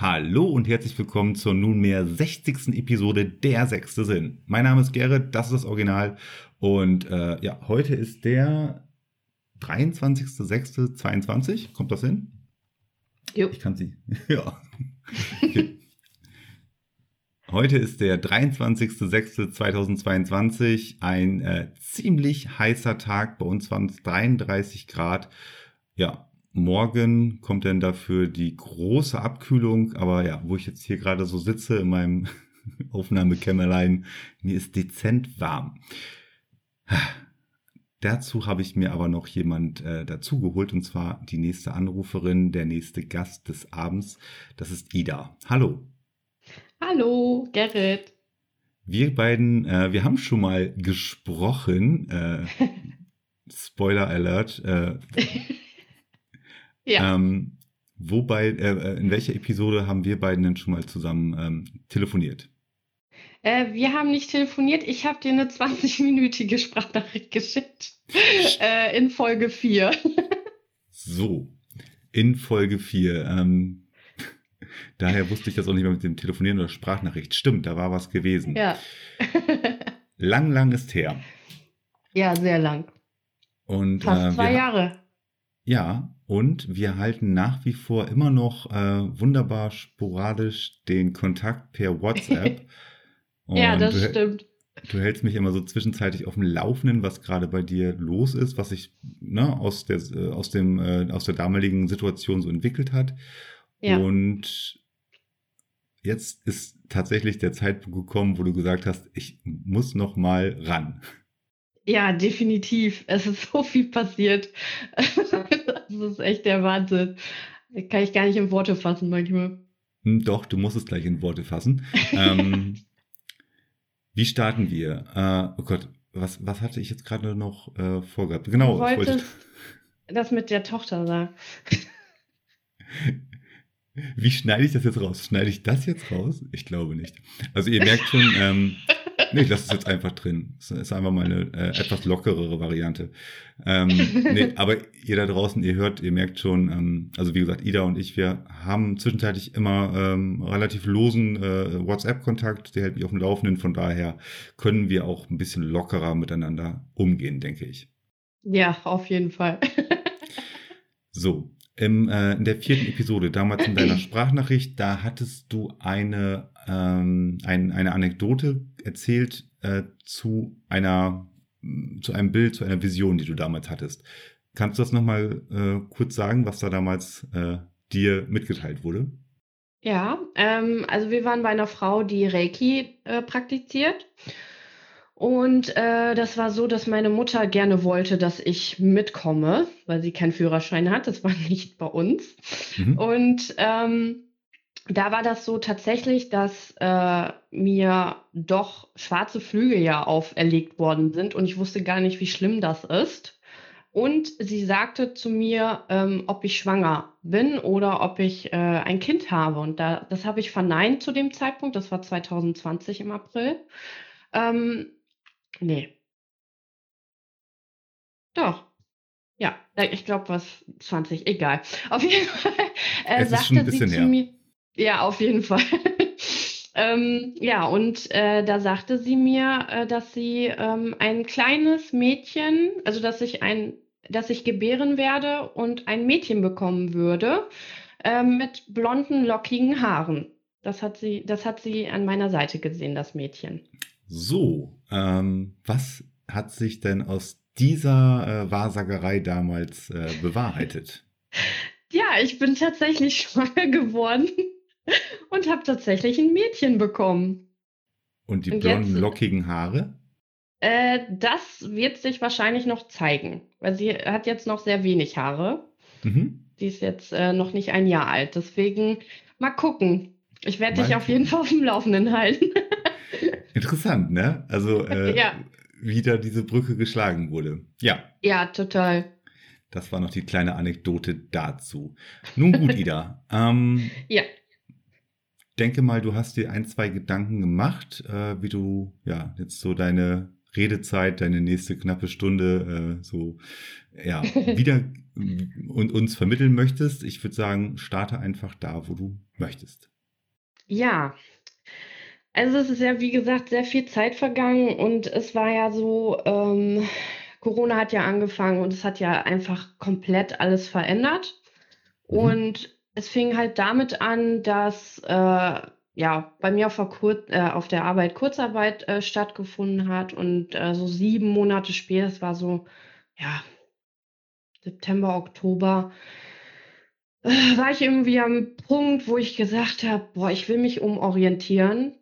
Hallo und herzlich willkommen zur nunmehr 60. Episode Der sechste Sinn. Mein Name ist Gerrit, das ist das Original und äh, ja, heute ist der 23.06.22. Kommt das hin? Jo. Ich kann sie. ja. Okay. Heute ist der 23.06.2022, ein äh, ziemlich heißer Tag. Bei uns waren es 33 Grad. Ja, morgen kommt dann dafür die große Abkühlung. Aber ja, wo ich jetzt hier gerade so sitze in meinem Aufnahmekämmerlein, mir ist dezent warm. Dazu habe ich mir aber noch jemand äh, dazugeholt und zwar die nächste Anruferin, der nächste Gast des Abends. Das ist Ida. Hallo. Hallo, Gerrit. Wir beiden, äh, wir haben schon mal gesprochen. Äh, Spoiler Alert. Äh, Ja, ähm, wobei, äh, in welcher Episode haben wir beiden denn schon mal zusammen ähm, telefoniert? äh, wir haben nicht telefoniert. Ich habe dir eine 20-minütige Sprachnachricht geschickt. Äh, in Folge 4. So, in Folge 4. Ähm, daher wusste ich das auch nicht mehr mit dem Telefonieren oder Sprachnachricht. Stimmt, da war was gewesen. Ja. Lang, lang ist her. Ja, sehr lang. Und, Fast äh, zwei Jahre. Ja, und wir halten nach wie vor immer noch äh, wunderbar sporadisch den Kontakt per WhatsApp. Ja, das du, stimmt. Du hältst mich immer so zwischenzeitlich auf dem Laufenden, was gerade bei dir los ist, was sich ne, aus, der, äh, aus, dem, äh, aus der damaligen Situation so entwickelt hat. Ja. Und jetzt ist tatsächlich der Zeitpunkt gekommen, wo du gesagt hast, ich muss noch mal ran. Ja, definitiv. Es ist so viel passiert. Das ist echt der Wahnsinn. Kann ich gar nicht in Worte fassen manchmal. Hm, Doch, du musst es gleich in Worte fassen. ähm, wie starten wir? Äh, oh Gott, was, was hatte ich jetzt gerade noch äh, vorgehabt? Genau, Du ich wollte. wolltest das mit der Tochter sagen. Wie schneide ich das jetzt raus? Schneide ich das jetzt raus? Ich glaube nicht. Also ihr merkt schon, ähm, nee, ich lasse es jetzt einfach drin. Es ist einfach mal eine äh, etwas lockerere Variante. Ähm, nee, aber ihr da draußen, ihr hört, ihr merkt schon, ähm, also wie gesagt, Ida und ich, wir haben zwischenzeitlich immer ähm, relativ losen äh, WhatsApp-Kontakt, der hält mich auf dem Laufenden, von daher können wir auch ein bisschen lockerer miteinander umgehen, denke ich. Ja, auf jeden Fall. So, im, äh, in der vierten Episode, damals in deiner Sprachnachricht, da hattest du eine, ähm, ein, eine Anekdote erzählt äh, zu einer, mh, zu einem Bild, zu einer Vision, die du damals hattest. Kannst du das nochmal äh, kurz sagen, was da damals äh, dir mitgeteilt wurde? Ja, ähm, also wir waren bei einer Frau, die Reiki äh, praktiziert. Und äh, das war so, dass meine Mutter gerne wollte, dass ich mitkomme, weil sie keinen Führerschein hat. Das war nicht bei uns. Mhm. Und ähm, da war das so tatsächlich, dass äh, mir doch schwarze Flüge ja auferlegt worden sind und ich wusste gar nicht, wie schlimm das ist. Und sie sagte zu mir, ähm, ob ich schwanger bin oder ob ich äh, ein Kind habe. Und da, das habe ich verneint zu dem Zeitpunkt. Das war 2020 im April. Ähm, nee. Doch. Ja, ich glaube, was 20, egal. Auf jeden Fall äh, Es ist schon ein sagte sie zu mir. Ja, auf jeden Fall. ähm, ja, und äh, da sagte sie mir, äh, dass sie ähm, ein kleines Mädchen, also dass ich ein, dass ich gebären werde und ein Mädchen bekommen würde ähm, mit blonden, lockigen Haaren. Das hat sie, das hat sie an meiner Seite gesehen, das Mädchen. So, ähm, was hat sich denn aus dieser äh, Wahrsagerei damals äh, bewahrheitet? Ja, ich bin tatsächlich schwanger geworden und habe tatsächlich ein Mädchen bekommen. Und die Und blonden, jetzt- lockigen Haare? Äh, das wird sich wahrscheinlich noch zeigen, weil sie hat jetzt noch sehr wenig Haare. Mhm. Sie ist jetzt äh, noch nicht ein Jahr alt. Deswegen mal gucken. Ich werde dich auf jeden Fall auf dem Laufenden halten. Interessant, ne? Also, äh, Ja. wieder diese Brücke geschlagen wurde. Ja. Ja, total. Das war noch die kleine Anekdote dazu. Nun gut, Ida. ähm, ja. Denke mal, du hast dir ein, zwei Gedanken gemacht, äh, wie du ja jetzt so deine Redezeit, deine nächste knappe Stunde äh, so ja wieder und uns vermitteln möchtest. Ich würde sagen, starte einfach da, wo du möchtest. Ja, also es ist ja, wie gesagt, sehr viel Zeit vergangen und es war ja so, ähm, Corona hat ja angefangen und es hat ja einfach komplett alles verändert. Mhm. Und es fing halt damit an, dass äh, ja bei mir auf der, Kur äh, auf der Arbeit Kurzarbeit äh, stattgefunden hat und äh, so sieben Monate später, es war so, ja, September, Oktober, äh, war ich irgendwie am Punkt, wo ich gesagt habe, boah, ich will mich umorientieren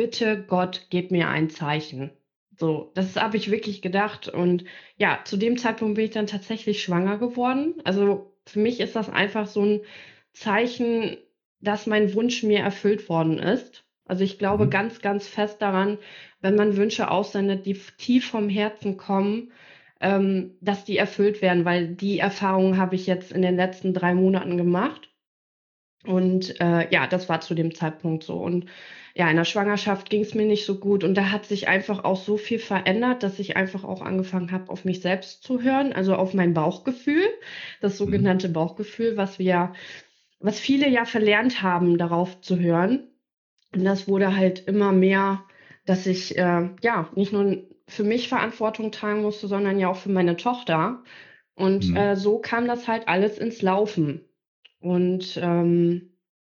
bitte Gott, gib mir ein Zeichen. So, das habe ich wirklich gedacht. Und ja, zu dem Zeitpunkt bin ich dann tatsächlich schwanger geworden. Also für mich ist das einfach so ein Zeichen, dass mein Wunsch mir erfüllt worden ist. Also ich glaube mhm. ganz, ganz fest daran, wenn man Wünsche aussendet, die tief vom Herzen kommen, ähm, dass die erfüllt werden, weil die Erfahrungen habe ich jetzt in den letzten drei Monaten gemacht. Und äh, ja, das war zu dem Zeitpunkt so. Und ja, in der Schwangerschaft ging es mir nicht so gut und da hat sich einfach auch so viel verändert, dass ich einfach auch angefangen habe, auf mich selbst zu hören, also auf mein Bauchgefühl, das mhm. sogenannte. Bauchgefühl, was wir, was viele ja verlernt haben, darauf zu hören. Und das wurde halt immer mehr, dass ich äh, ja nicht nur für mich Verantwortung tragen musste, sondern ja auch für meine Tochter. Und mhm. äh, so kam das halt alles ins Laufen. Und ähm,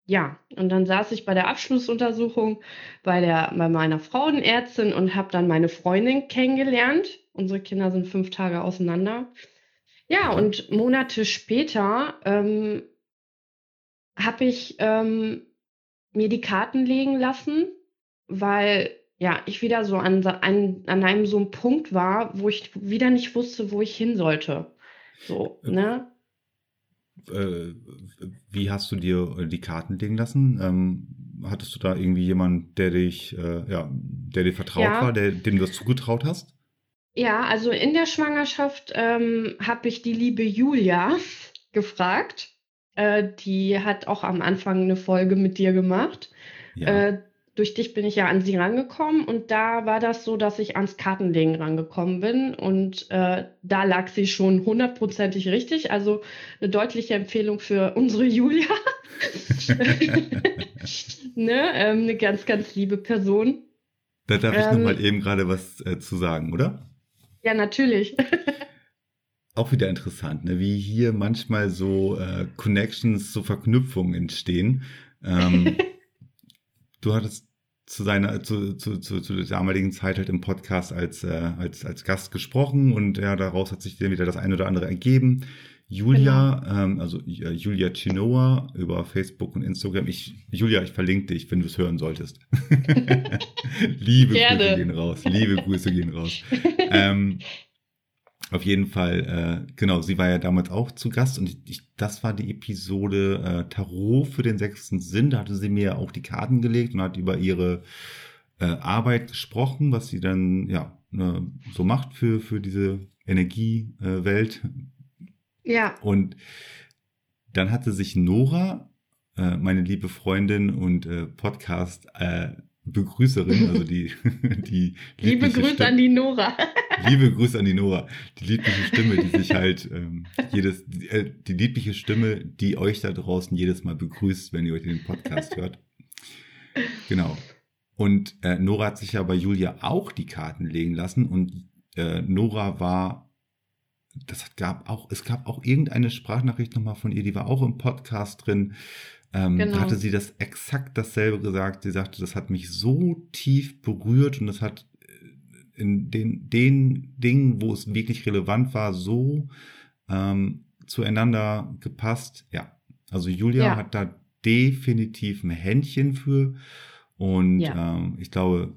ja, und dann saß ich bei der Abschlussuntersuchung bei, der, bei meiner Frauenärztin und habe dann meine Freundin kennengelernt. Unsere Kinder sind fünf Tage auseinander. Ja, und Monate später ähm, habe ich ähm, mir die Karten legen lassen, weil ja, ich wieder so an, an, an einem so einem Punkt war, wo ich wieder nicht wusste, wo ich hin sollte. So, ne? Äh, wie hast du dir die Karten legen lassen? Ähm, hattest du da irgendwie jemanden, der dich, äh, ja, der dir vertraut ja. war, der, dem du das zugetraut hast? Ja, also in der Schwangerschaft ähm, habe ich die liebe Julia gefragt. Äh, die hat auch am Anfang eine Folge mit dir gemacht. Ja. Durch dich bin ich ja an sie rangekommen und da war das so, dass ich ans Kartenlegen rangekommen bin und äh, da lag sie schon hundertprozentig richtig. Also eine deutliche Empfehlung für unsere Julia. ne? Ähm, eine ganz, ganz liebe Person. Da darf ich ähm, nochmal eben gerade was äh, zu sagen, oder? Ja, natürlich. Auch wieder interessant, ne? wie hier manchmal so äh, Connections, so Verknüpfungen entstehen. Ähm, du hattest zu seiner zu, zu, zu, zu der damaligen Zeit halt im Podcast als, äh, als, als Gast gesprochen und ja, daraus hat sich dann wieder das eine oder andere ergeben. Julia, genau. ähm, also äh, Julia Chinoa über Facebook und Instagram. Ich, Julia, ich verlinke dich, wenn du es hören solltest. liebe Gerne. Grüße gehen raus. Liebe Grüße gehen raus. ähm, auf jeden Fall, äh, genau, sie war ja damals auch zu Gast und ich, das war die Episode äh, Tarot für den sechsten Sinn. Da hatte sie mir auch die Karten gelegt und hat über ihre äh, Arbeit gesprochen, was sie dann ja ne, so macht für, für diese Energiewelt. ja. Und dann hatte sich Nora, äh, meine liebe Freundin und äh, Podcast, äh, Begrüßerin, also die, die Liebe Grüße Stimme, an die Nora. Liebe Grüße an die Nora. Die liebliche Stimme, die sich halt ähm, jedes, die, äh, die liebliche Stimme, die euch da draußen jedes Mal begrüßt, wenn ihr euch den Podcast hört. Genau. Und äh, Nora hat sich ja bei Julia auch die Karten legen lassen und äh, Nora war, das gab auch, es gab auch irgendeine Sprachnachricht nochmal von ihr, die war auch im Podcast drin ähm, genau. hatte sie das exakt dasselbe gesagt. Sie sagte, das hat mich so tief berührt und das hat äh, in den, den Dingen, wo es wirklich relevant war, so ähm, zueinander gepasst. Ja, also Julia ja. hat da definitiv ein Händchen für und ja. ähm, ich glaube,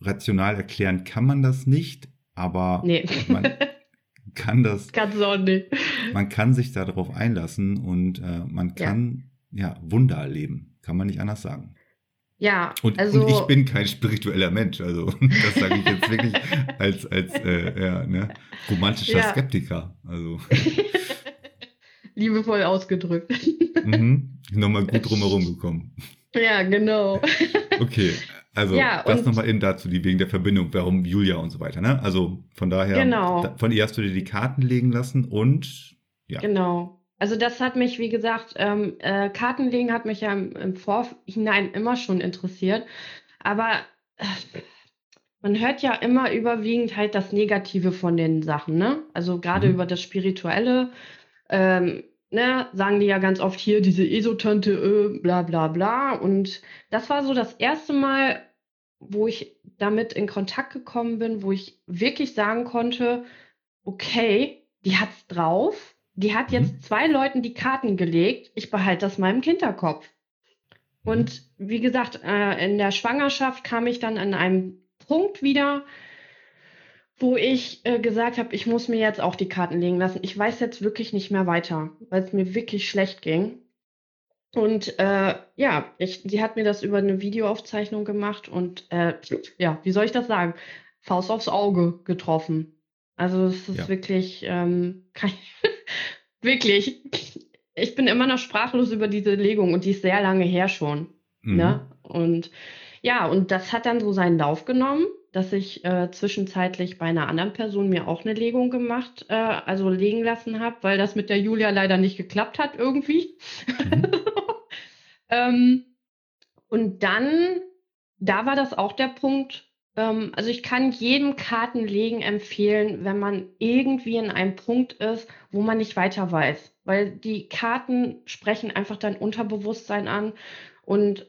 rational erklären kann man das nicht, aber nee. man kann das. Kannst du auch nicht. Man kann sich darauf einlassen und äh, man kann ja Wunder erleben. Kann man nicht anders sagen. Ja, und, also und ich bin kein spiritueller Mensch, also das sage ich jetzt wirklich als, als äh, ja, ne, romantischer Ja. Skeptiker. Also liebevoll ausgedrückt. mhm, nochmal gut drumherum gekommen. ja, genau. Okay, also Ja, das nochmal eben dazu, die wegen der Verbindung, warum Julia und so weiter. Ne? Also von daher, Genau. da, von ihr hast du dir die Karten legen lassen und ja. Genau. Also das hat mich, wie gesagt, ähm, äh, Kartenlegen hat mich ja im, im Vorhinein immer schon interessiert. Aber äh, man hört ja immer überwiegend halt das Negative von den Sachen, ne? Also gerade Mhm. über das Spirituelle, ähm, ne, sagen die ja ganz oft hier diese Esotante, äh, bla bla bla. Und das war so das erste Mal, wo ich damit in Kontakt gekommen bin, wo ich wirklich sagen konnte, okay, die hat's drauf. Die hat Mhm. jetzt zwei Leuten die Karten gelegt. Ich behalte das im Hinterkopf. Und wie gesagt, äh, in der Schwangerschaft kam ich dann an einem Punkt wieder, wo ich äh, gesagt habe, ich muss mir jetzt auch die Karten legen lassen. Ich weiß jetzt wirklich nicht mehr weiter, weil es mir wirklich schlecht ging. Und äh, ja, ich, sie hat mir das über eine Videoaufzeichnung gemacht und äh, ja, wie soll ich das sagen? Faust aufs Auge getroffen. Also es ist Ja. wirklich, ähm, kann ich, wirklich, ich bin immer noch sprachlos über diese Legung und die ist sehr lange her schon. Mhm. Ne? Und ja, und das hat dann so seinen Lauf genommen, dass ich äh, zwischenzeitlich bei einer anderen Person mir auch eine Legung gemacht, äh, also legen lassen habe, weil das mit der Julia leider nicht geklappt hat irgendwie. Mhm. ähm, und dann, da war das auch der Punkt, also ich kann jedem Kartenlegen empfehlen, wenn man irgendwie in einem Punkt ist, wo man nicht weiter weiß. Weil die Karten sprechen einfach dein Unterbewusstsein an und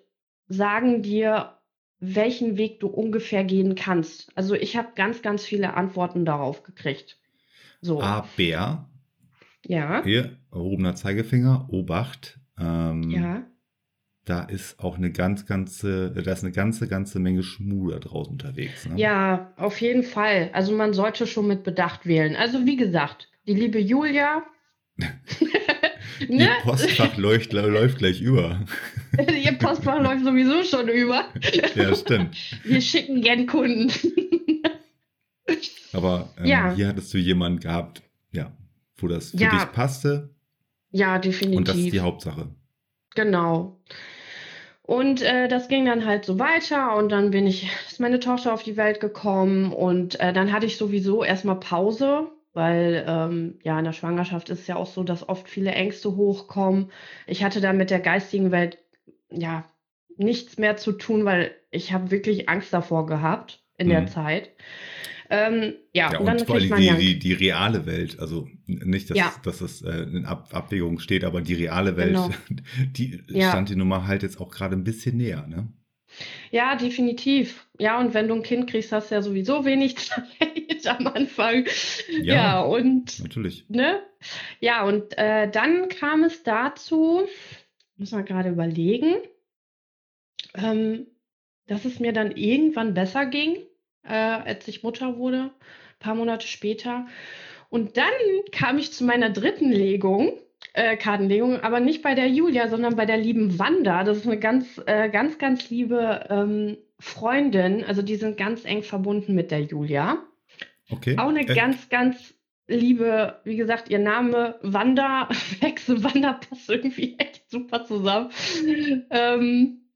sagen dir, welchen Weg du ungefähr gehen kannst. Also ich habe ganz, ganz viele Antworten darauf gekriegt. So, Aber, ja, hier, erhobener Zeigefinger, Obacht. Ähm, ja, Da ist auch eine ganz, ganze, da ist eine ganze, ganze Menge Schmuh da draußen unterwegs. Ne? ja, auf jeden Fall. Also man sollte schon mit Bedacht wählen. Also wie gesagt, die liebe Julia, Ihr ne? Postfach läuft, läuft gleich über. Ihr Postfach läuft sowieso schon über. ja, stimmt. Wir schicken gern Kunden. Aber ähm, Ja. hier hattest du jemanden gehabt, ja, wo das für Ja, dich passte. Ja, definitiv. Und das ist die Hauptsache. Genau. Und äh, das ging dann halt so weiter und dann bin ich, ist meine Tochter auf die Welt gekommen und äh, dann hatte ich sowieso erstmal Pause, weil ähm, ja in der Schwangerschaft ist es ja auch so, dass oft viele Ängste hochkommen. Ich hatte da mit der geistigen Welt ja nichts mehr zu tun, weil ich habe wirklich Angst davor gehabt in der Mhm. Zeit. Ähm, ja, Ja, und dann und vor allem die, die, die reale Welt. Also nicht, dass, Ja. dass es äh, in Ab Abwägung steht, aber die reale Welt, Genau. die Ja. stand die Nummer halt jetzt auch gerade ein bisschen näher. Ne? Ja, definitiv. Ja, und wenn du ein Kind kriegst, hast du ja sowieso wenig Zeit am Anfang. Ja. Ja, und Natürlich. ne? Ja, und äh, dann kam es dazu, muss man gerade überlegen, ähm, dass es mir dann irgendwann besser ging, äh, als ich Mutter wurde, ein paar Monate später. Und dann kam ich zu meiner dritten Legung, äh, Kartenlegung, aber nicht bei der Julia, sondern bei der lieben Wanda. Das ist eine ganz, äh, ganz, ganz liebe ähm, Freundin. Also die sind ganz eng verbunden mit der Julia. Okay. Auch eine Äh, ganz, ganz liebe, wie gesagt, ihr Name Wanda, Hexe Wanda passt irgendwie echt super zusammen. Ähm,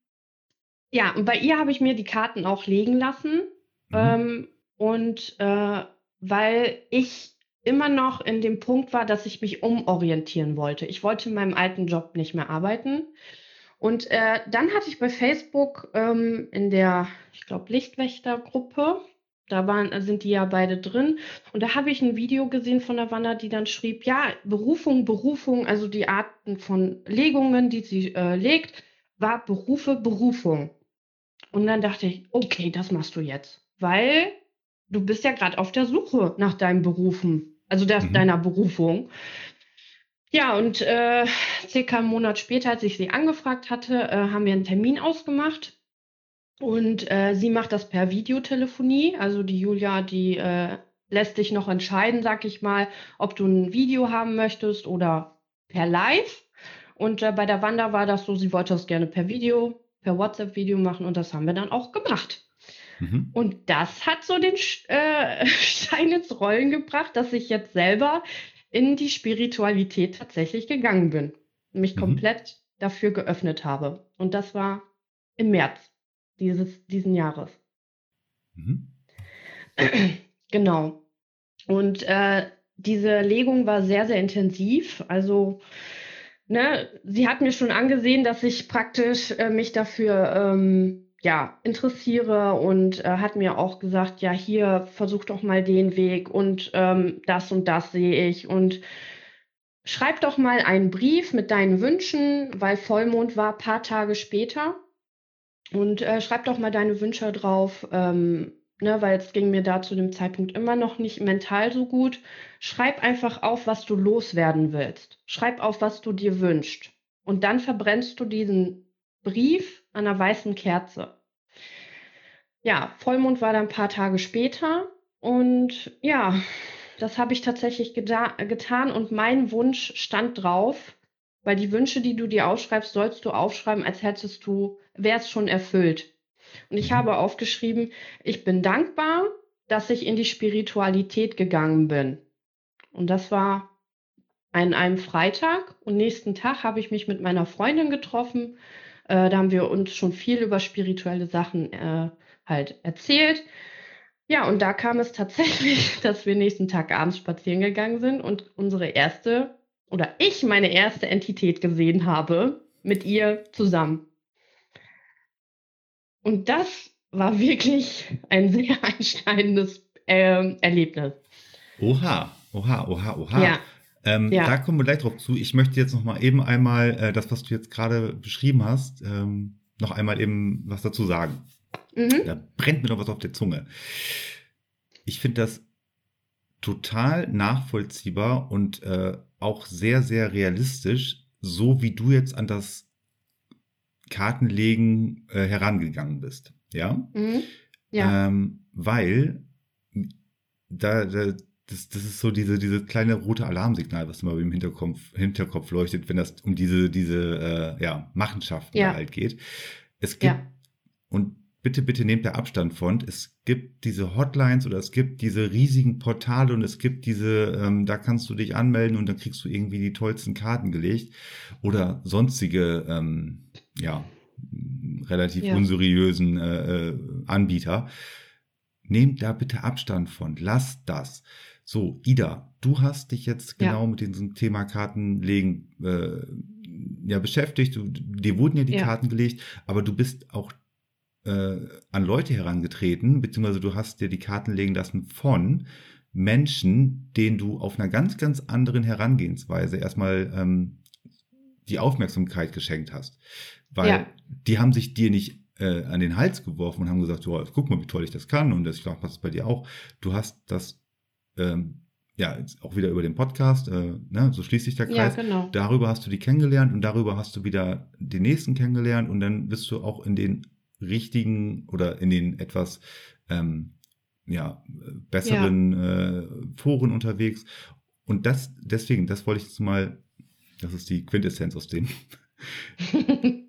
ja, und bei ihr habe ich mir die Karten auch legen lassen. Mhm. Ähm, und äh, weil ich immer noch in dem Punkt war, dass ich mich umorientieren wollte. Ich wollte in meinem alten Job nicht mehr arbeiten. Und äh, dann hatte ich bei Facebook ähm, in der, ich glaube, Lichtwächtergruppe, da waren, sind die ja beide drin. Und da habe ich ein Video gesehen von der Wanda, die dann schrieb, ja, Berufung, Berufung, also die Arten von Legungen, die sie äh, legt, war Berufe, Berufung. Und dann dachte ich, okay, das machst du jetzt. Weil du bist ja gerade auf der Suche nach deinem Berufen, also der, Mhm. deiner Berufung. Ja, und äh, circa einen Monat später, als ich sie angefragt hatte, äh, haben wir einen Termin ausgemacht. Und äh, sie macht das per Videotelefonie. Also die Julia, die äh, lässt dich noch entscheiden, sag ich mal, ob du ein Video haben möchtest oder per Live. Und äh, bei der Wanda war das so, sie wollte das gerne per Video. per WhatsApp-Video machen und das haben wir dann auch gemacht. Mhm. Und das hat so den äh, Stein ins Rollen gebracht, dass ich jetzt selber in die Spiritualität tatsächlich gegangen bin. Mich Mhm. komplett dafür geöffnet habe. Und das war im März dieses, diesen Jahres. Mhm. Genau. Und äh, diese Legung war sehr, sehr intensiv. Also, ne, sie hat mir schon angesehen, dass ich praktisch äh, mich dafür ähm, ja, interessiere und äh, hat mir auch gesagt, ja, hier versuch doch mal den Weg und ähm, das und das sehe ich und schreib doch mal einen Brief mit deinen Wünschen, weil Vollmond war ein paar Tage später und äh, schreib doch mal deine Wünsche drauf, ähm, ne, weil es ging mir da zu dem Zeitpunkt immer noch nicht mental so gut. Schreib einfach auf, was du loswerden willst. Schreib auf, was du dir wünschst. Und dann verbrennst du diesen Brief einer weißen Kerze. Ja, Vollmond war dann ein paar Tage später und ja, das habe ich tatsächlich geta getan und mein Wunsch stand drauf, weil die Wünsche, die du dir aufschreibst, sollst du aufschreiben, als hättest du, wär's schon erfüllt. Und ich habe aufgeschrieben, ich bin dankbar, dass ich in die Spiritualität gegangen bin. Und das war an einem Freitag und nächsten Tag habe ich mich mit meiner Freundin getroffen. Äh, da haben wir uns schon viel über spirituelle Sachen äh, halt erzählt. Ja, und da kam es tatsächlich, dass wir nächsten Tag abends spazieren gegangen sind und unsere erste oder ich meine erste Entität gesehen habe mit ihr zusammen. Und das war wirklich ein sehr einschneidendes ähm, Erlebnis. Oha, oha, oha, oha. Ja, Ähm, Ja. Da kommen wir gleich drauf zu. Ich möchte jetzt noch mal eben einmal äh, das, was du jetzt gerade beschrieben hast, ähm, noch einmal eben was dazu sagen. mhm. Da brennt mir noch was auf der Zunge. Ich finde das total nachvollziehbar und äh, auch sehr, sehr realistisch, so wie du jetzt an das Kartenlegen äh, herangegangen bist. Ja? Mhm. ja, Ähm, weil da, da das, das ist so diese, diese kleine rote Alarmsignal, was immer im Hinterkopf, Hinterkopf leuchtet, wenn das um diese, diese äh, ja, Machenschaften Ja. halt geht. Es gibt, Ja. und bitte, bitte nehmt da Abstand von, es gibt diese Hotlines oder es gibt diese riesigen Portale und es gibt diese, ähm, da kannst du dich anmelden und dann kriegst du irgendwie die tollsten Karten gelegt oder sonstige, ähm, ja, relativ Ja. unseriösen äh, äh, Anbieter. Nehmt da bitte Abstand von. Lasst das. So, Ida, du hast dich jetzt Ja. genau mit diesem Thema Kartenlegen äh, ja, beschäftigt. Du, dir wurden ja die Ja. Karten gelegt, aber du bist auch äh, an Leute herangetreten, beziehungsweise du hast dir die Karten legen lassen von Menschen, denen du auf einer ganz, ganz anderen Herangehensweise erstmal ähm, die Aufmerksamkeit geschenkt hast. Weil Ja. die haben sich dir nicht äh, an den Hals geworfen und haben gesagt, guck mal, wie toll ich das kann und das, ich glaube, passt bei dir auch. Du hast das ähm, ja jetzt auch wieder über den Podcast, äh, ne, so schließt sich der ja, Kreis. genau. Darüber hast du die kennengelernt und darüber hast du wieder den nächsten kennengelernt und dann bist du auch in den richtigen oder in den etwas ähm, ja, besseren äh, Foren unterwegs. Und das, deswegen, das wollte ich jetzt mal, das ist die Quintessenz aus dem.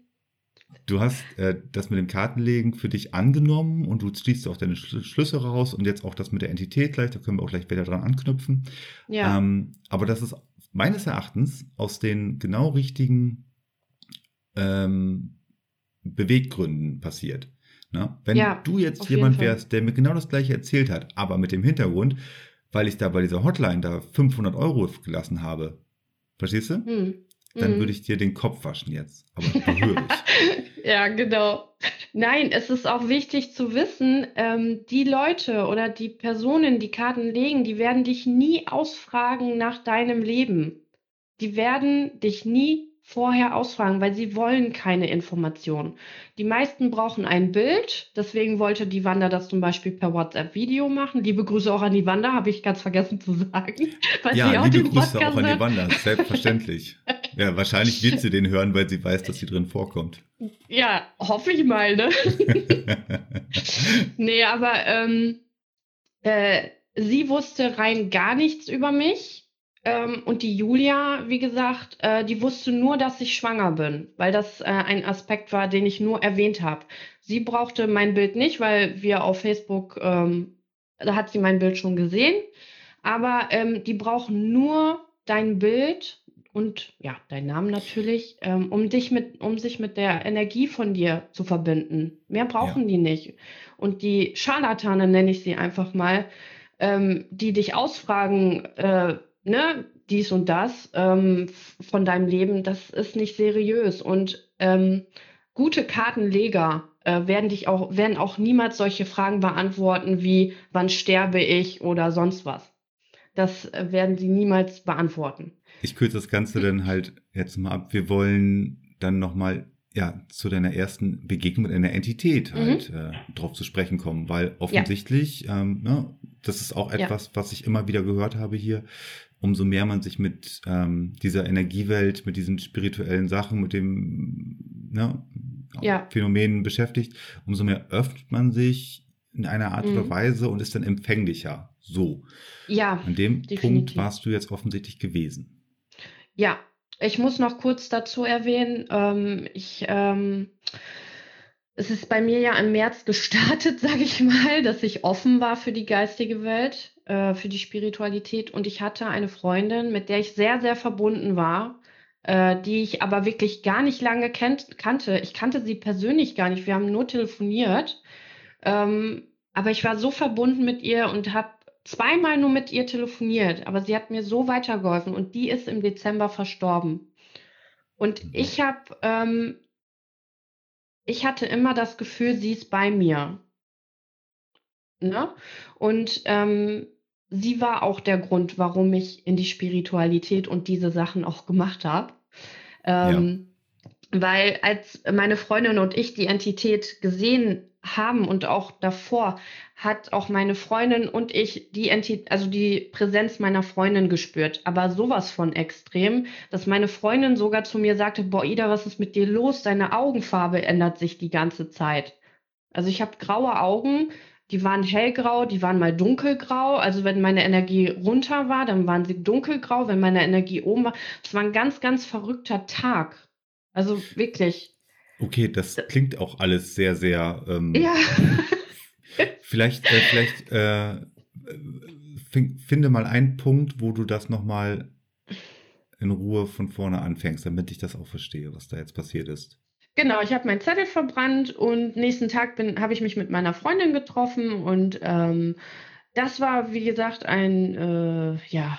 Du hast äh, das mit dem Kartenlegen für dich angenommen und du schließt auch deine Schl Schlüsse raus und jetzt auch das mit der Entität gleich, da können wir auch gleich wieder dran anknüpfen. ja, Ähm, aber das ist meines Erachtens aus den genau richtigen ähm, Beweggründen passiert. Ne? Wenn Ja, du jetzt jemand wärst, der mir genau das gleiche erzählt hat, aber mit dem Hintergrund, weil ich da bei dieser Hotline da 500 Euro gelassen habe, verstehst du? hm. Dann hm. würde ich dir den Kopf waschen jetzt, aber behörig. Ja, genau. Nein, es ist auch wichtig zu wissen, ähm, die Leute oder die Personen, die Karten legen, die werden dich nie ausfragen nach deinem Leben. Die werden dich nie vorher ausfragen, weil sie wollen keine Informationen. Die meisten brauchen ein Bild, deswegen wollte die Wanda das zum Beispiel per WhatsApp-Video machen. Liebe Grüße auch an die Wanda, habe ich ganz vergessen zu sagen. weil sie ja, auch liebe Grüße Podcast auch an die. Wanda, selbstverständlich. ja, wahrscheinlich wird sie den hören, weil sie weiß, dass sie drin vorkommt. Ja, hoffe ich mal, ne? Nee, aber ähm, äh, sie wusste rein gar nichts über mich. Ähm, und die Julia, wie gesagt, äh, die wusste nur, dass ich schwanger bin, weil das äh, ein Aspekt war, den ich nur erwähnt habe. Sie brauchte mein Bild nicht, weil wir auf Facebook, ähm, da hat sie mein Bild schon gesehen. Aber ähm, die brauchen nur dein Bild und ja, dein Namen natürlich, ähm, um dich mit, um sich mit der Energie von dir zu verbinden. Mehr brauchen ja. die nicht. Und die Scharlatane nenne ich sie einfach mal, ähm, die dich ausfragen, äh, ne, dies und das ähm, von deinem Leben, das ist nicht seriös. Und ähm, gute Kartenleger äh, werden dich auch, werden auch niemals solche Fragen beantworten wie, wann sterbe ich oder sonst was. Das äh, werden sie niemals beantworten. Ich kürze das Ganze dann halt jetzt mal ab. Wir wollen dann nochmal ja, zu deiner ersten Begegnung mit einer Entität mhm. halt mhm. äh, drauf zu sprechen kommen, weil offensichtlich, ja. ähm, ne, das ist auch etwas, ja. was ich immer wieder gehört habe hier, umso mehr man sich mit ähm, dieser Energiewelt, mit diesen spirituellen Sachen, mit dem ne, ja. Phänomenen beschäftigt, umso mehr öffnet man sich in einer Art mhm. oder Weise und ist dann empfänglicher. So. Ja. An dem definitiv. Punkt warst du jetzt offensichtlich gewesen. Ja, ich muss noch kurz dazu erwähnen, ähm, ich ähm, es ist bei mir ja im März gestartet, sage ich mal, dass ich offen war für die geistige Welt, äh, für die Spiritualität. Und ich hatte eine Freundin, mit der ich sehr, sehr verbunden war, äh, die ich aber wirklich gar nicht lange kennt, kannte. Ich kannte sie persönlich gar nicht. Wir haben nur telefoniert. Ähm, aber ich war so verbunden mit ihr und habe zweimal nur mit ihr telefoniert. Aber sie hat mir so weitergeholfen. Und die ist im Dezember verstorben. Und mhm. ich habe ähm, ich hatte immer das Gefühl, sie ist bei mir. Ne? Und ähm, sie war auch der Grund, warum ich in die Spiritualität und diese Sachen auch gemacht habe. Ähm, ja. Weil als meine Freundin und ich die Entität gesehen haben und auch davor hat auch meine Freundin und ich die Entität, also die Präsenz meiner Freundin gespürt, aber sowas von extrem, dass meine Freundin sogar zu mir sagte, boah Ida, was ist mit dir los? Deine Augenfarbe ändert sich die ganze Zeit. Also ich habe graue Augen, die waren hellgrau, die waren mal dunkelgrau. Also wenn meine Energie runter war, dann waren sie dunkelgrau. Wenn meine Energie oben war, es war ein ganz, ganz verrückter Tag. Also wirklich. Okay, das klingt auch alles sehr, sehr. Ähm, ja. vielleicht, äh, vielleicht äh, finde mal einen Punkt, wo du das nochmal in Ruhe von vorne anfängst, damit ich das auch verstehe, was da jetzt passiert ist. Genau, ich habe meinen Zettel verbrannt und nächsten Tag habe ich mich mit meiner Freundin getroffen und ähm, das war, wie gesagt, ein, äh, ja,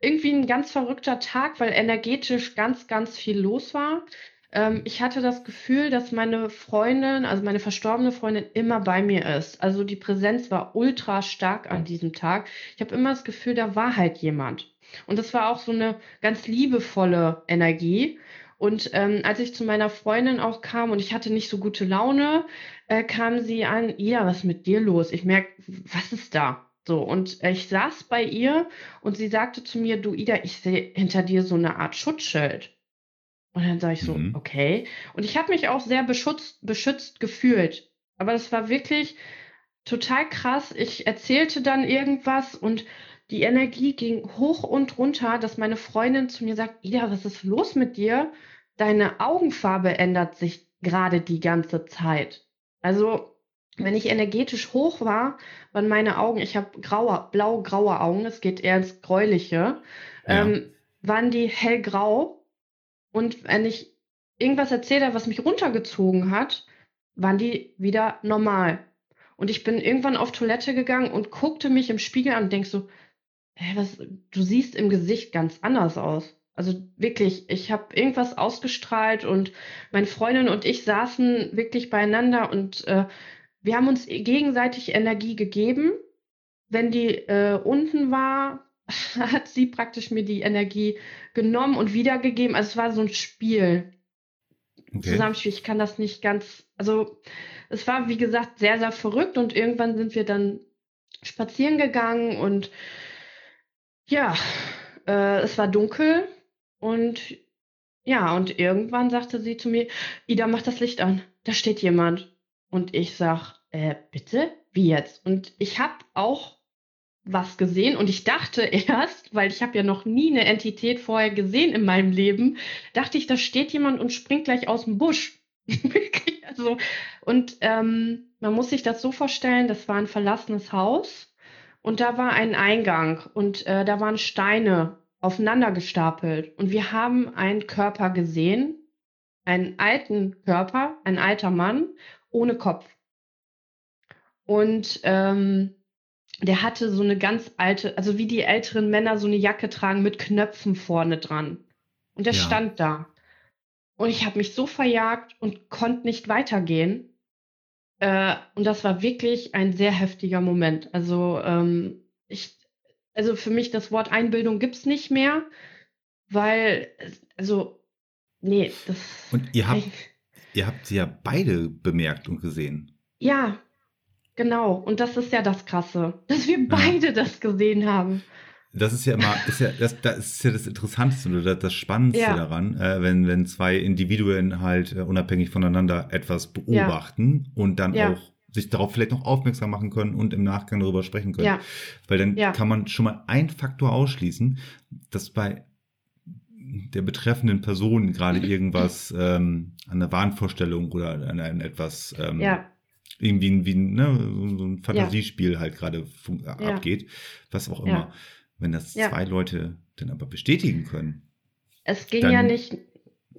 irgendwie ein ganz verrückter Tag, weil energetisch ganz, ganz viel los war. Ähm, ich hatte das Gefühl, dass meine Freundin, also meine verstorbene Freundin, immer bei mir ist. Also die Präsenz war ultra stark an diesem Tag. Ich habe immer das Gefühl, da war halt jemand. Und das war auch so eine ganz liebevolle Energie. Und ähm, als ich zu meiner Freundin auch kam und ich hatte nicht so gute Laune, äh, kam sie an, Ida, was ist mit dir los? Ich merke, was ist da? So, und ich saß bei ihr und sie sagte zu mir, du Ida, ich sehe hinter dir so eine Art Schutzschild. Und dann sage ich so, mhm. okay. Und ich habe mich auch sehr beschützt, beschützt gefühlt. Aber das war wirklich total krass. Ich erzählte dann irgendwas und die Energie ging hoch und runter, dass meine Freundin zu mir sagt, Ida, was ist los mit dir? Deine Augenfarbe ändert sich gerade die ganze Zeit. Also, wenn ich energetisch hoch war, waren meine Augen, ich habe graue, blau-graue Augen, es geht eher ins Gräuliche, ja. ähm, waren die hellgrau. Und wenn ich irgendwas erzählt habe, was mich runtergezogen hat, waren die wieder normal. Und ich bin irgendwann auf Toilette gegangen und guckte mich im Spiegel an und denk so, hä, was, du siehst im Gesicht ganz anders aus. Also wirklich, ich habe irgendwas ausgestrahlt und meine Freundin und ich saßen wirklich beieinander und äh, wir haben uns gegenseitig Energie gegeben. Wenn die äh, unten war, hat sie praktisch mir die Energie genommen und wiedergegeben. Also es war so ein Spiel. Okay. Zusammenspiel. Ich kann das nicht ganz. Also es war, wie gesagt, sehr, sehr verrückt und irgendwann sind wir dann spazieren gegangen und ja, äh, es war dunkel und ja, und irgendwann sagte sie zu mir, Ida, mach das Licht an, da steht jemand. Und ich sag, äh, bitte? Wie jetzt? Und ich habe auch was gesehen und ich dachte erst, weil ich habe ja noch nie eine Entität vorher gesehen in meinem Leben, dachte ich, da steht jemand und springt gleich aus dem Busch. also, und ähm, man muss sich das so vorstellen, das war ein verlassenes Haus und da war ein Eingang und äh, da waren Steine aufeinander gestapelt und wir haben einen Körper gesehen, einen alten Körper, ein alter Mann ohne Kopf. Und ähm, der hatte so eine ganz alte, also wie die älteren Männer so eine Jacke tragen mit Knöpfen vorne dran. Und der ja. stand da. Und ich habe mich so verjagt und konnte nicht weitergehen. Äh, und das war wirklich ein sehr heftiger Moment. Also ähm, ich, also für mich das Wort Einbildung gibt's nicht mehr, weil, also, nee, das. Und ihr habt, ihr habt sie ja beide bemerkt und gesehen. Ja, Genau, und das ist ja das Krasse, dass wir beide ja. das gesehen haben. Das ist ja immer, ist ja, das, das ist ja das Interessanteste oder das, das Spannendste ja. daran, äh, wenn, wenn zwei Individuen halt äh, unabhängig voneinander etwas beobachten ja. und dann auch sich darauf vielleicht noch aufmerksam machen können und im Nachgang darüber sprechen können. Ja. Weil dann kann man schon mal einen Faktor ausschließen, dass bei der betreffenden Person gerade irgendwas ähm, an der Wahnvorstellung oder an, an etwas ähm, ja irgendwie wie ne, so ein Fantasiespiel ja. halt gerade ja. abgeht, was auch immer. Ja. Wenn das zwei Leute dann aber bestätigen können. Es ging dann, ja nicht,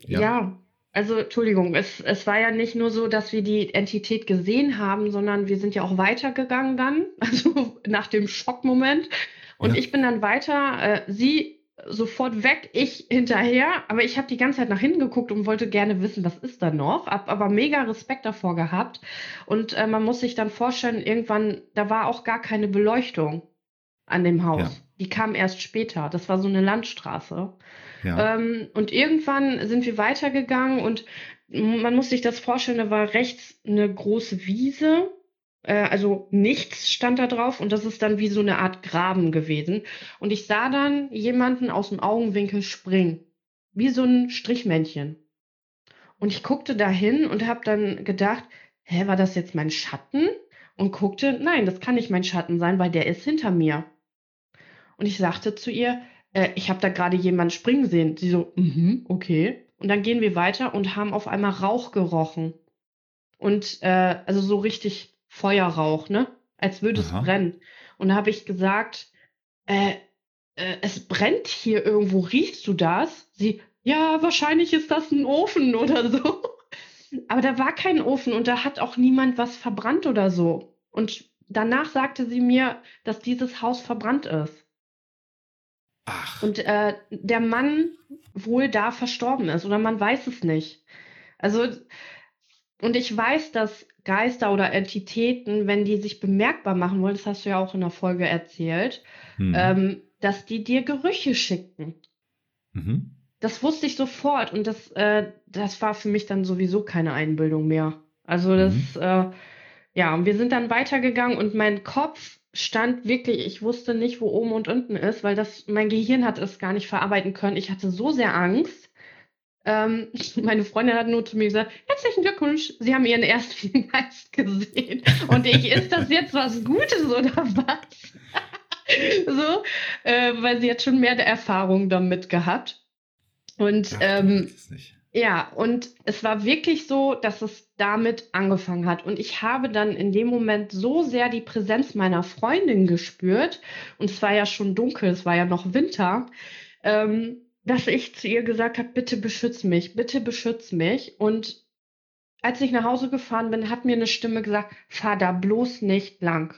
ja. also Entschuldigung, es, es war ja nicht nur so, dass wir die Entität gesehen haben, sondern wir sind ja auch weitergegangen dann, also nach dem Schockmoment. Und ich bin dann weiter, äh, sie sofort weg, ich hinterher, aber ich habe die ganze Zeit nach hinten geguckt und wollte gerne wissen, was ist da noch, hab aber mega Respekt davor gehabt und äh, man muss sich dann vorstellen, irgendwann, da war auch gar keine Beleuchtung an dem Haus. Ja. Die kam erst später. Das war so eine Landstraße. Ja. Ähm, und irgendwann sind wir weitergegangen und man muss sich das vorstellen, da war rechts eine große Wiese äh, also nichts stand da drauf und das ist dann wie so eine Art Graben gewesen. Und ich sah dann jemanden aus dem Augenwinkel springen, wie so ein Strichmännchen. Und ich guckte dahin und habe dann gedacht, hä, war das jetzt mein Schatten? Und guckte, nein, das kann nicht mein Schatten sein, weil der ist hinter mir. Und ich sagte zu ihr, äh, ich habe da gerade jemanden springen sehen. Sie so, mhm, okay. Und dann gehen wir weiter und haben auf einmal Rauch gerochen. Und äh, also so richtig Feuerrauch, ne? Als würde es brennen. Und da habe ich gesagt, äh, äh, es brennt hier irgendwo, riechst du das? Sie, ja, wahrscheinlich ist das ein Ofen oder so. Aber da war kein Ofen und da hat auch niemand was verbrannt oder so. Und danach sagte sie mir, dass dieses Haus verbrannt ist. Ach. Und äh, der Mann wohl da verstorben ist oder man weiß es nicht. Also, und ich weiß, dass Geister oder Entitäten, wenn die sich bemerkbar machen wollen, das hast du ja auch in der Folge erzählt, mhm. ähm, dass die dir Gerüche schicken. Mhm. Das wusste ich sofort und das, äh, das war für mich dann sowieso keine Einbildung mehr. Also das, mhm. äh, ja, und wir sind dann weitergegangen und mein Kopf stand wirklich, ich wusste nicht, wo oben und unten ist, weil das, mein Gehirn hat es gar nicht verarbeiten können. Ich hatte so sehr Angst. Ähm, meine Freundin hat nur zu mir gesagt, herzlichen Glückwunsch, Sie haben Ihren ersten Geist gesehen. Und ich, ist das jetzt was Gutes oder was? so, äh, weil sie hat schon mehr Erfahrung damit gehabt. Und Ach, ähm, ja, und es war wirklich so, dass es damit angefangen hat. Und ich habe dann in dem Moment so sehr die Präsenz meiner Freundin gespürt. Und es war ja schon dunkel, es war ja noch Winter. Ähm, dass ich zu ihr gesagt habe, bitte beschütz mich, bitte beschütz mich. Und als ich nach Hause gefahren bin, hat mir eine Stimme gesagt, fahr da bloß nicht lang.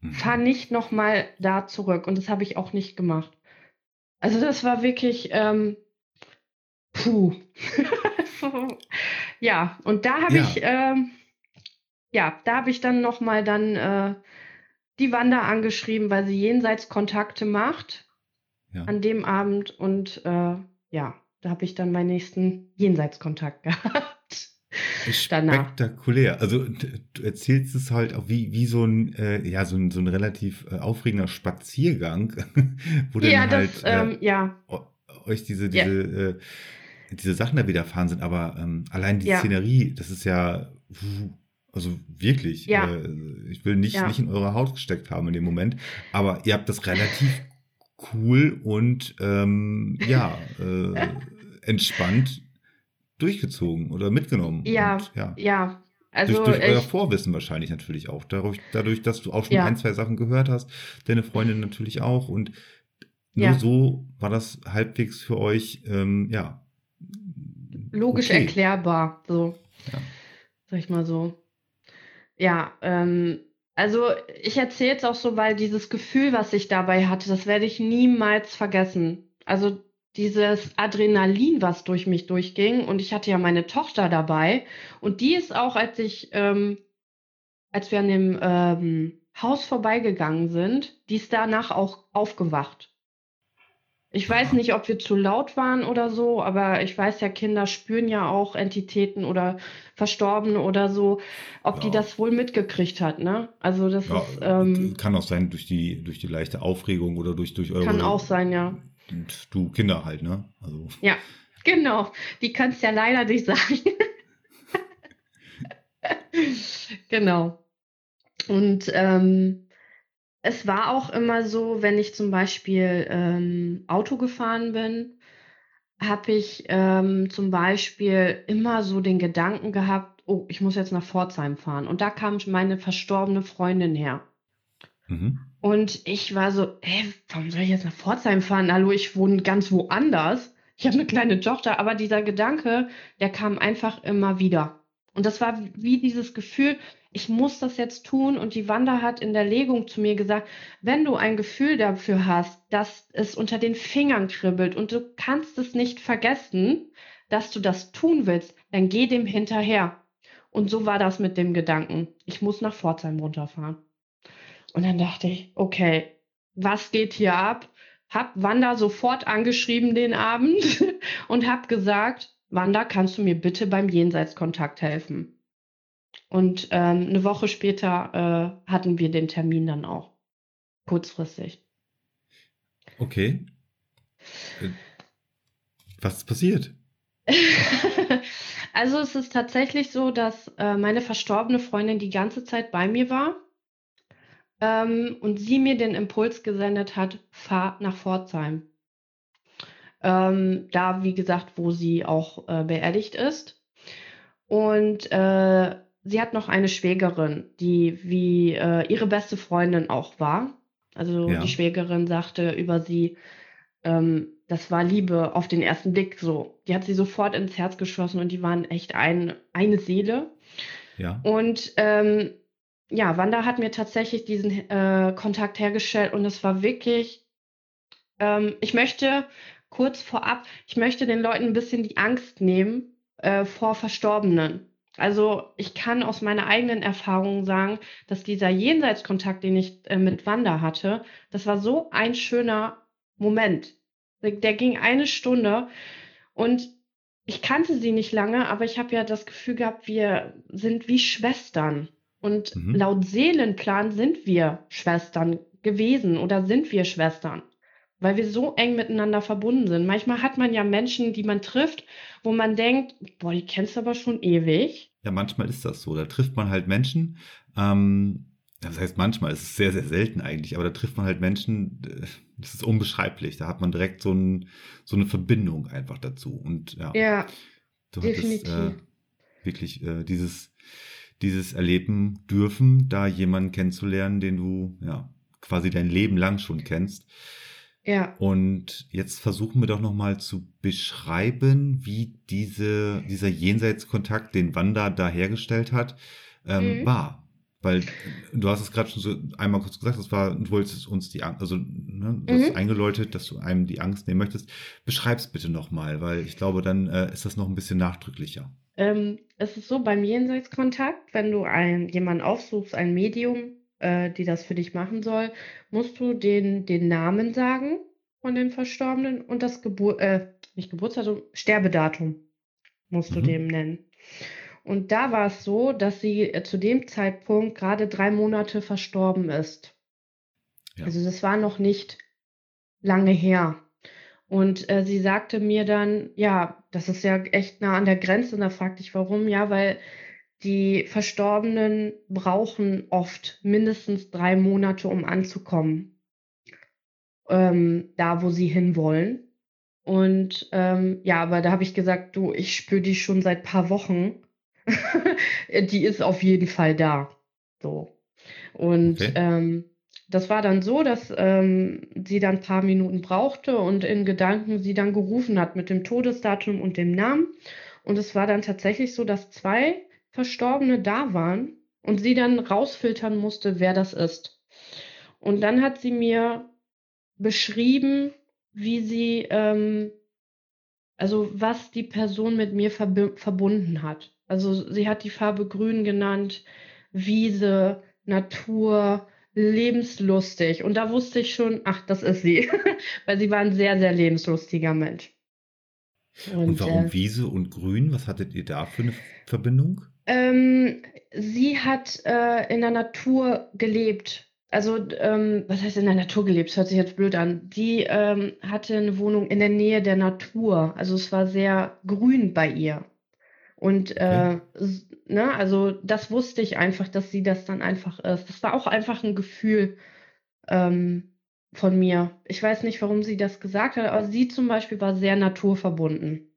Mhm. Fahr nicht nochmal da zurück. Und das habe ich auch nicht gemacht. Also das war wirklich, ähm, puh. ja, und da habe ja. ich, ähm, ja, da habe ich dann nochmal dann äh, die Wanda angeschrieben, weil sie Jenseitskontakte macht ja. an dem Abend und äh, ja, da habe ich dann meinen nächsten Jenseitskontakt gehabt. Spektakulär. Also du erzählst es halt auch wie, wie so ein, äh, ja, so ein, so ein relativ äh, aufregender Spaziergang, wo ja, dann halt das, ähm, äh, ja. euch diese, diese, ja. Diese Sachen da widerfahren sind. Aber ähm, allein die ja. Szenerie, das ist ja, Also wirklich. Ja. Äh, ich will nicht, Ja. nicht in eure Haut gesteckt haben in dem Moment. Aber ihr habt das relativ cool und ähm, ja, äh, entspannt durchgezogen oder mitgenommen. Ja, Und, ja. Ja, also durch, durch euer Vorwissen wahrscheinlich natürlich auch. Dadurch, dadurch, dass du auch schon Ja. ein, zwei Sachen gehört hast, deine Freundin natürlich auch. Und nur Ja. so war das halbwegs für euch, ähm, ja. Logisch okay. erklärbar, so. Ja. Sag ich mal so. Ja, ähm, also ich erzähle es auch so, weil dieses Gefühl, was ich dabei hatte, das werde ich niemals vergessen. Also dieses Adrenalin, was durch mich durchging, und ich hatte ja meine Tochter dabei, und die ist auch, als ich, ähm, als wir an dem ähm, Haus vorbeigegangen sind, die ist danach auch aufgewacht. Ich weiß nicht, ob wir zu laut waren oder so, aber ich weiß ja, Kinder spüren ja auch Entitäten oder Verstorbene oder so, ob die Ja. das wohl mitgekriegt hat, ne? Also das Ja, ist, ähm, kann auch sein durch die, durch die leichte Aufregung oder durch, durch eure. kann auch sein, ja. Und du Kinder halt, ne? Also. Ja, genau. Die kannst ja leider nicht sagen. Genau. Und ähm, es war auch immer so, wenn ich zum Beispiel ähm, Auto gefahren bin, habe ich ähm, zum Beispiel immer so den Gedanken gehabt, oh, ich muss jetzt nach Pforzheim fahren. Und da kam meine verstorbene Freundin her. Mhm. Und ich war so, ey, warum soll ich jetzt nach Pforzheim fahren? Hallo, ich wohne ganz woanders. Ich habe eine kleine Tochter, aber dieser Gedanke, der kam einfach immer wieder. Und das war wie dieses Gefühl, ich muss das jetzt tun. Und die Wanda hat in der Legung zu mir gesagt, wenn du ein Gefühl dafür hast, dass es unter den Fingern kribbelt und du kannst es nicht vergessen, dass du das tun willst, dann geh dem hinterher. Und so war das mit dem Gedanken, ich muss nach Pforzheim runterfahren. Und dann dachte ich, okay, was geht hier ab? Hab Wanda sofort angeschrieben den Abend und hab gesagt, Wanda, kannst du mir bitte beim Jenseitskontakt helfen? Und ähm, eine Woche später äh, hatten wir den Termin dann auch. Kurzfristig. Okay. Äh, Was ist passiert? also es ist tatsächlich so, dass äh, meine verstorbene Freundin die ganze Zeit bei mir war ähm, und sie mir den Impuls gesendet hat, fahr nach Pforzheim. Ähm, da, wie gesagt, wo sie auch äh, beerdigt ist. Und äh, sie hat noch eine Schwägerin, die wie äh, ihre beste Freundin auch war. Also Ja. die Schwägerin sagte über sie, ähm, das war Liebe auf den ersten Blick so. Die hat sie sofort ins Herz geschossen und die waren echt ein, eine Seele. Ja. Und ähm, ja, Wanda hat mir tatsächlich diesen äh, Kontakt hergestellt und es war wirklich, ähm, ich möchte kurz vorab, ich möchte den Leuten ein bisschen die Angst nehmen äh, vor Verstorbenen. Also ich kann aus meiner eigenen Erfahrung sagen, dass dieser Jenseitskontakt, den ich äh, mit Wanda hatte, das war so ein schöner Moment. Der, der ging eine Stunde und ich kannte sie nicht lange, aber ich habe ja das Gefühl gehabt, wir sind wie Schwestern. Und Mhm. laut Seelenplan sind wir Schwestern gewesen oder sind wir Schwestern, weil wir so eng miteinander verbunden sind. Manchmal hat man ja Menschen, die man trifft, wo man denkt, boah, die kennst du aber schon ewig. Ja, manchmal ist das so. Da trifft man halt Menschen. Ähm, das heißt manchmal, es ist sehr, sehr selten eigentlich, aber da trifft man halt Menschen, äh, das ist unbeschreiblich. Da hat man direkt so, ein, so eine Verbindung einfach dazu. Und ja, Ja, du hattest äh, definitiv. wirklich äh, dieses, dieses erleben dürfen, da jemanden kennenzulernen, den du ja quasi dein Leben lang schon kennst. Ja. Und jetzt versuchen wir doch nochmal zu beschreiben, wie diese, dieser Jenseitskontakt, den Wanda da hergestellt hat, ähm, Mhm. war. Weil du hast es gerade schon so einmal kurz gesagt, das war, du wolltest uns die Angst, also ne, du hast Mhm. eingeläutet, dass du einem die Angst nehmen möchtest. Beschreib's bitte nochmal, weil ich glaube, dann äh, ist das noch ein bisschen nachdrücklicher. Ähm, es ist so beim Jenseitskontakt, wenn du ein, jemanden aufsuchst, ein Medium, äh, die das für dich machen soll, musst du den, den Namen sagen von dem Verstorbenen und das Gebur äh, nicht Geburtsdatum, Sterbedatum musst du Mhm. dem nennen. Und da war es so, dass sie äh, zu dem Zeitpunkt gerade drei Monate verstorben ist. Ja. Also das war noch nicht lange her. Und äh, sie sagte mir dann, ja, das ist ja echt nah an der Grenze. Und da fragte ich, warum? Ja, weil die Verstorbenen brauchen oft mindestens drei Monate, um anzukommen, ähm, da wo sie hinwollen. Und ähm, ja, aber da habe ich gesagt, du, ich spüre die schon seit paar Wochen. die ist auf jeden Fall da. So. Und Okay. ähm, das war dann so, dass ähm, sie dann ein paar Minuten brauchte und in Gedanken sie dann gerufen hat mit dem Todesdatum und dem Namen. Und es war dann tatsächlich so, dass zwei Verstorbene da waren und sie dann rausfiltern musste, wer das ist. Und dann hat sie mir beschrieben, wie sie, ähm, also was die Person mit mir verbi verbunden hat. Also sie hat die Farbe Grün genannt, Wiese, Natur, lebenslustig. Und da wusste ich schon, ach, das ist sie. Weil sie war ein sehr, sehr lebenslustiger Mensch. Und Und warum äh, Wiese und Grün? Was hattet ihr da für eine Verbindung? Ähm, sie hat äh, in der Natur gelebt. Also, ähm, was heißt in der Natur gelebt? Das hört sich jetzt blöd an. Sie ähm, hatte eine Wohnung in der Nähe der Natur. Also es war sehr grün bei ihr. Und Okay. äh, ne, also das wusste ich einfach, dass sie das dann einfach ist. Das war auch einfach ein Gefühl ähm, von mir. Ich weiß nicht, warum sie das gesagt hat, aber sie zum Beispiel war sehr naturverbunden.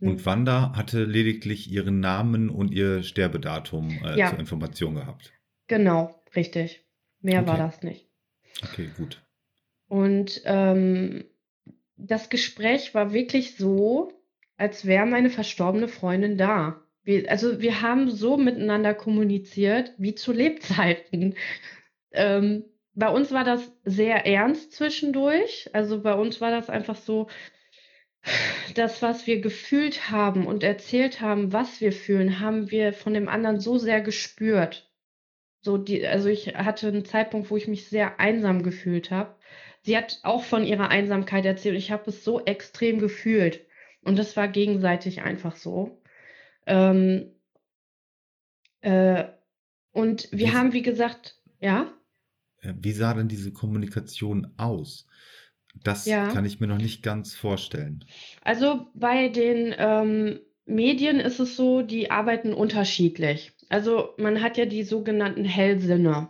Und Wanda hatte lediglich ihren Namen und ihr Sterbedatum äh, Ja. zur Information gehabt. Genau, richtig. Mehr war Okay. das nicht. Okay, gut. Und ähm, das Gespräch war wirklich so, als wäre meine verstorbene Freundin da. Wir, also wir haben so miteinander kommuniziert wie zu Lebzeiten. Ähm, bei uns war das sehr ernst zwischendurch. Also bei uns war das einfach so, das, was wir gefühlt haben und erzählt haben, was wir fühlen, haben wir von dem anderen so sehr gespürt. So die, also ich hatte einen Zeitpunkt, wo ich mich sehr einsam gefühlt habe. Sie hat auch von ihrer Einsamkeit erzählt. Ich habe es so extrem gefühlt. Und das war gegenseitig einfach so. Ähm, äh, und wir Wie- haben, wie gesagt, ja, Äh, Wie sah denn diese Kommunikation aus? Das Ja. kann ich mir noch nicht ganz vorstellen. Also bei den ähm, Medien ist es so, die arbeiten unterschiedlich. Also man hat ja die sogenannten Hellsinne.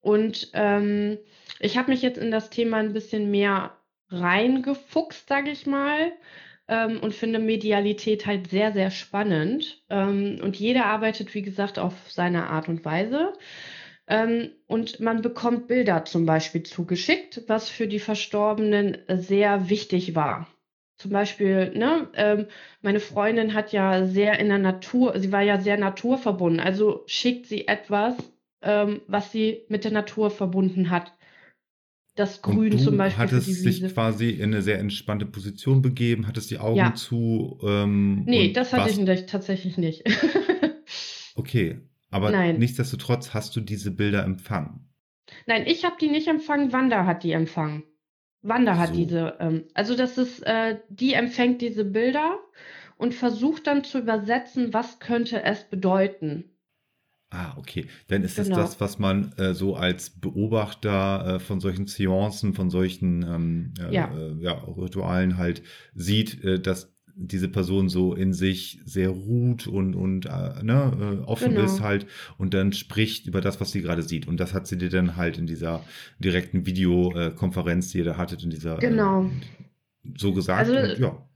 Und ähm, ich habe mich jetzt in das Thema ein bisschen mehr reingefuchst, sage ich mal, ähm, und finde Medialität halt sehr, sehr spannend. Ähm, und jeder arbeitet, wie gesagt, auf seine Art und Weise. Ähm, und man bekommt Bilder zum Beispiel zugeschickt, was für die Verstorbenen sehr wichtig war. Zum Beispiel, ne, ähm, meine Freundin hat ja sehr in der Natur, sie war ja sehr naturverbunden, also schickt sie etwas, ähm, was sie mit der Natur verbunden hat. Das Und Grün du zum Beispiel für hattest dich Wiese. quasi in eine sehr entspannte Position begeben, hattest die Augen Ja. zu. Ähm, Nee, und das hatte warst- ich nicht, tatsächlich nicht. Okay, aber Nein. nichtsdestotrotz hast du diese Bilder empfangen. Nein, ich habe die nicht empfangen, Wanda hat die empfangen. Wanda hat So. diese, ähm, also das ist, äh, die empfängt diese Bilder und versucht dann zu übersetzen, was könnte es bedeuten. Ah, okay. Dann ist es Genau. das, was man äh, so als Beobachter äh, von solchen Seancen, von solchen ähm, äh, Ja. äh, ja, Ritualen halt sieht, äh, dass diese Person so in sich sehr ruht und, und äh, ne, äh, offen Genau. ist halt und dann spricht über das, was sie gerade sieht. Und das hat sie dir dann halt in dieser direkten Videokonferenz, die ihr da hattet, in dieser Genau. äh, so gesagt. Also, und, ja.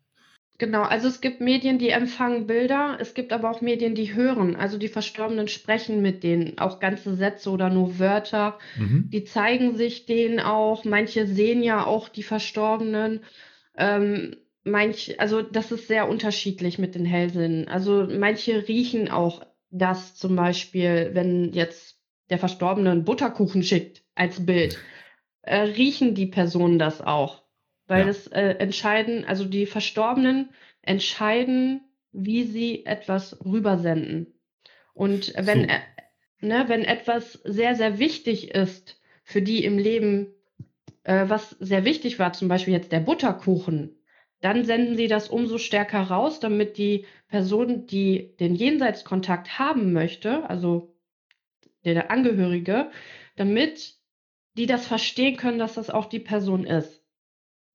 Genau, also es gibt Medien, die empfangen Bilder, es gibt aber auch Medien, die hören. Also die Verstorbenen sprechen mit denen, auch ganze Sätze oder nur Wörter. Mhm. Die zeigen sich denen auch. Manche sehen ja auch die Verstorbenen. Ähm, manch, also das ist sehr unterschiedlich mit den Hellsinnen. Also manche riechen auch das zum Beispiel, wenn jetzt der Verstorbene einen Butterkuchen schickt als Bild, äh, riechen die Personen das auch. Weil Ja. das äh, entscheiden, also die Verstorbenen entscheiden, wie sie etwas rübersenden. Und wenn, So. äh, ne, wenn etwas sehr, sehr wichtig ist für die im Leben, äh, was sehr wichtig war, zum Beispiel jetzt der Butterkuchen, dann senden sie das umso stärker raus, damit die Person, die den Jenseitskontakt haben möchte, also der Angehörige, damit die das verstehen können, dass das auch die Person ist.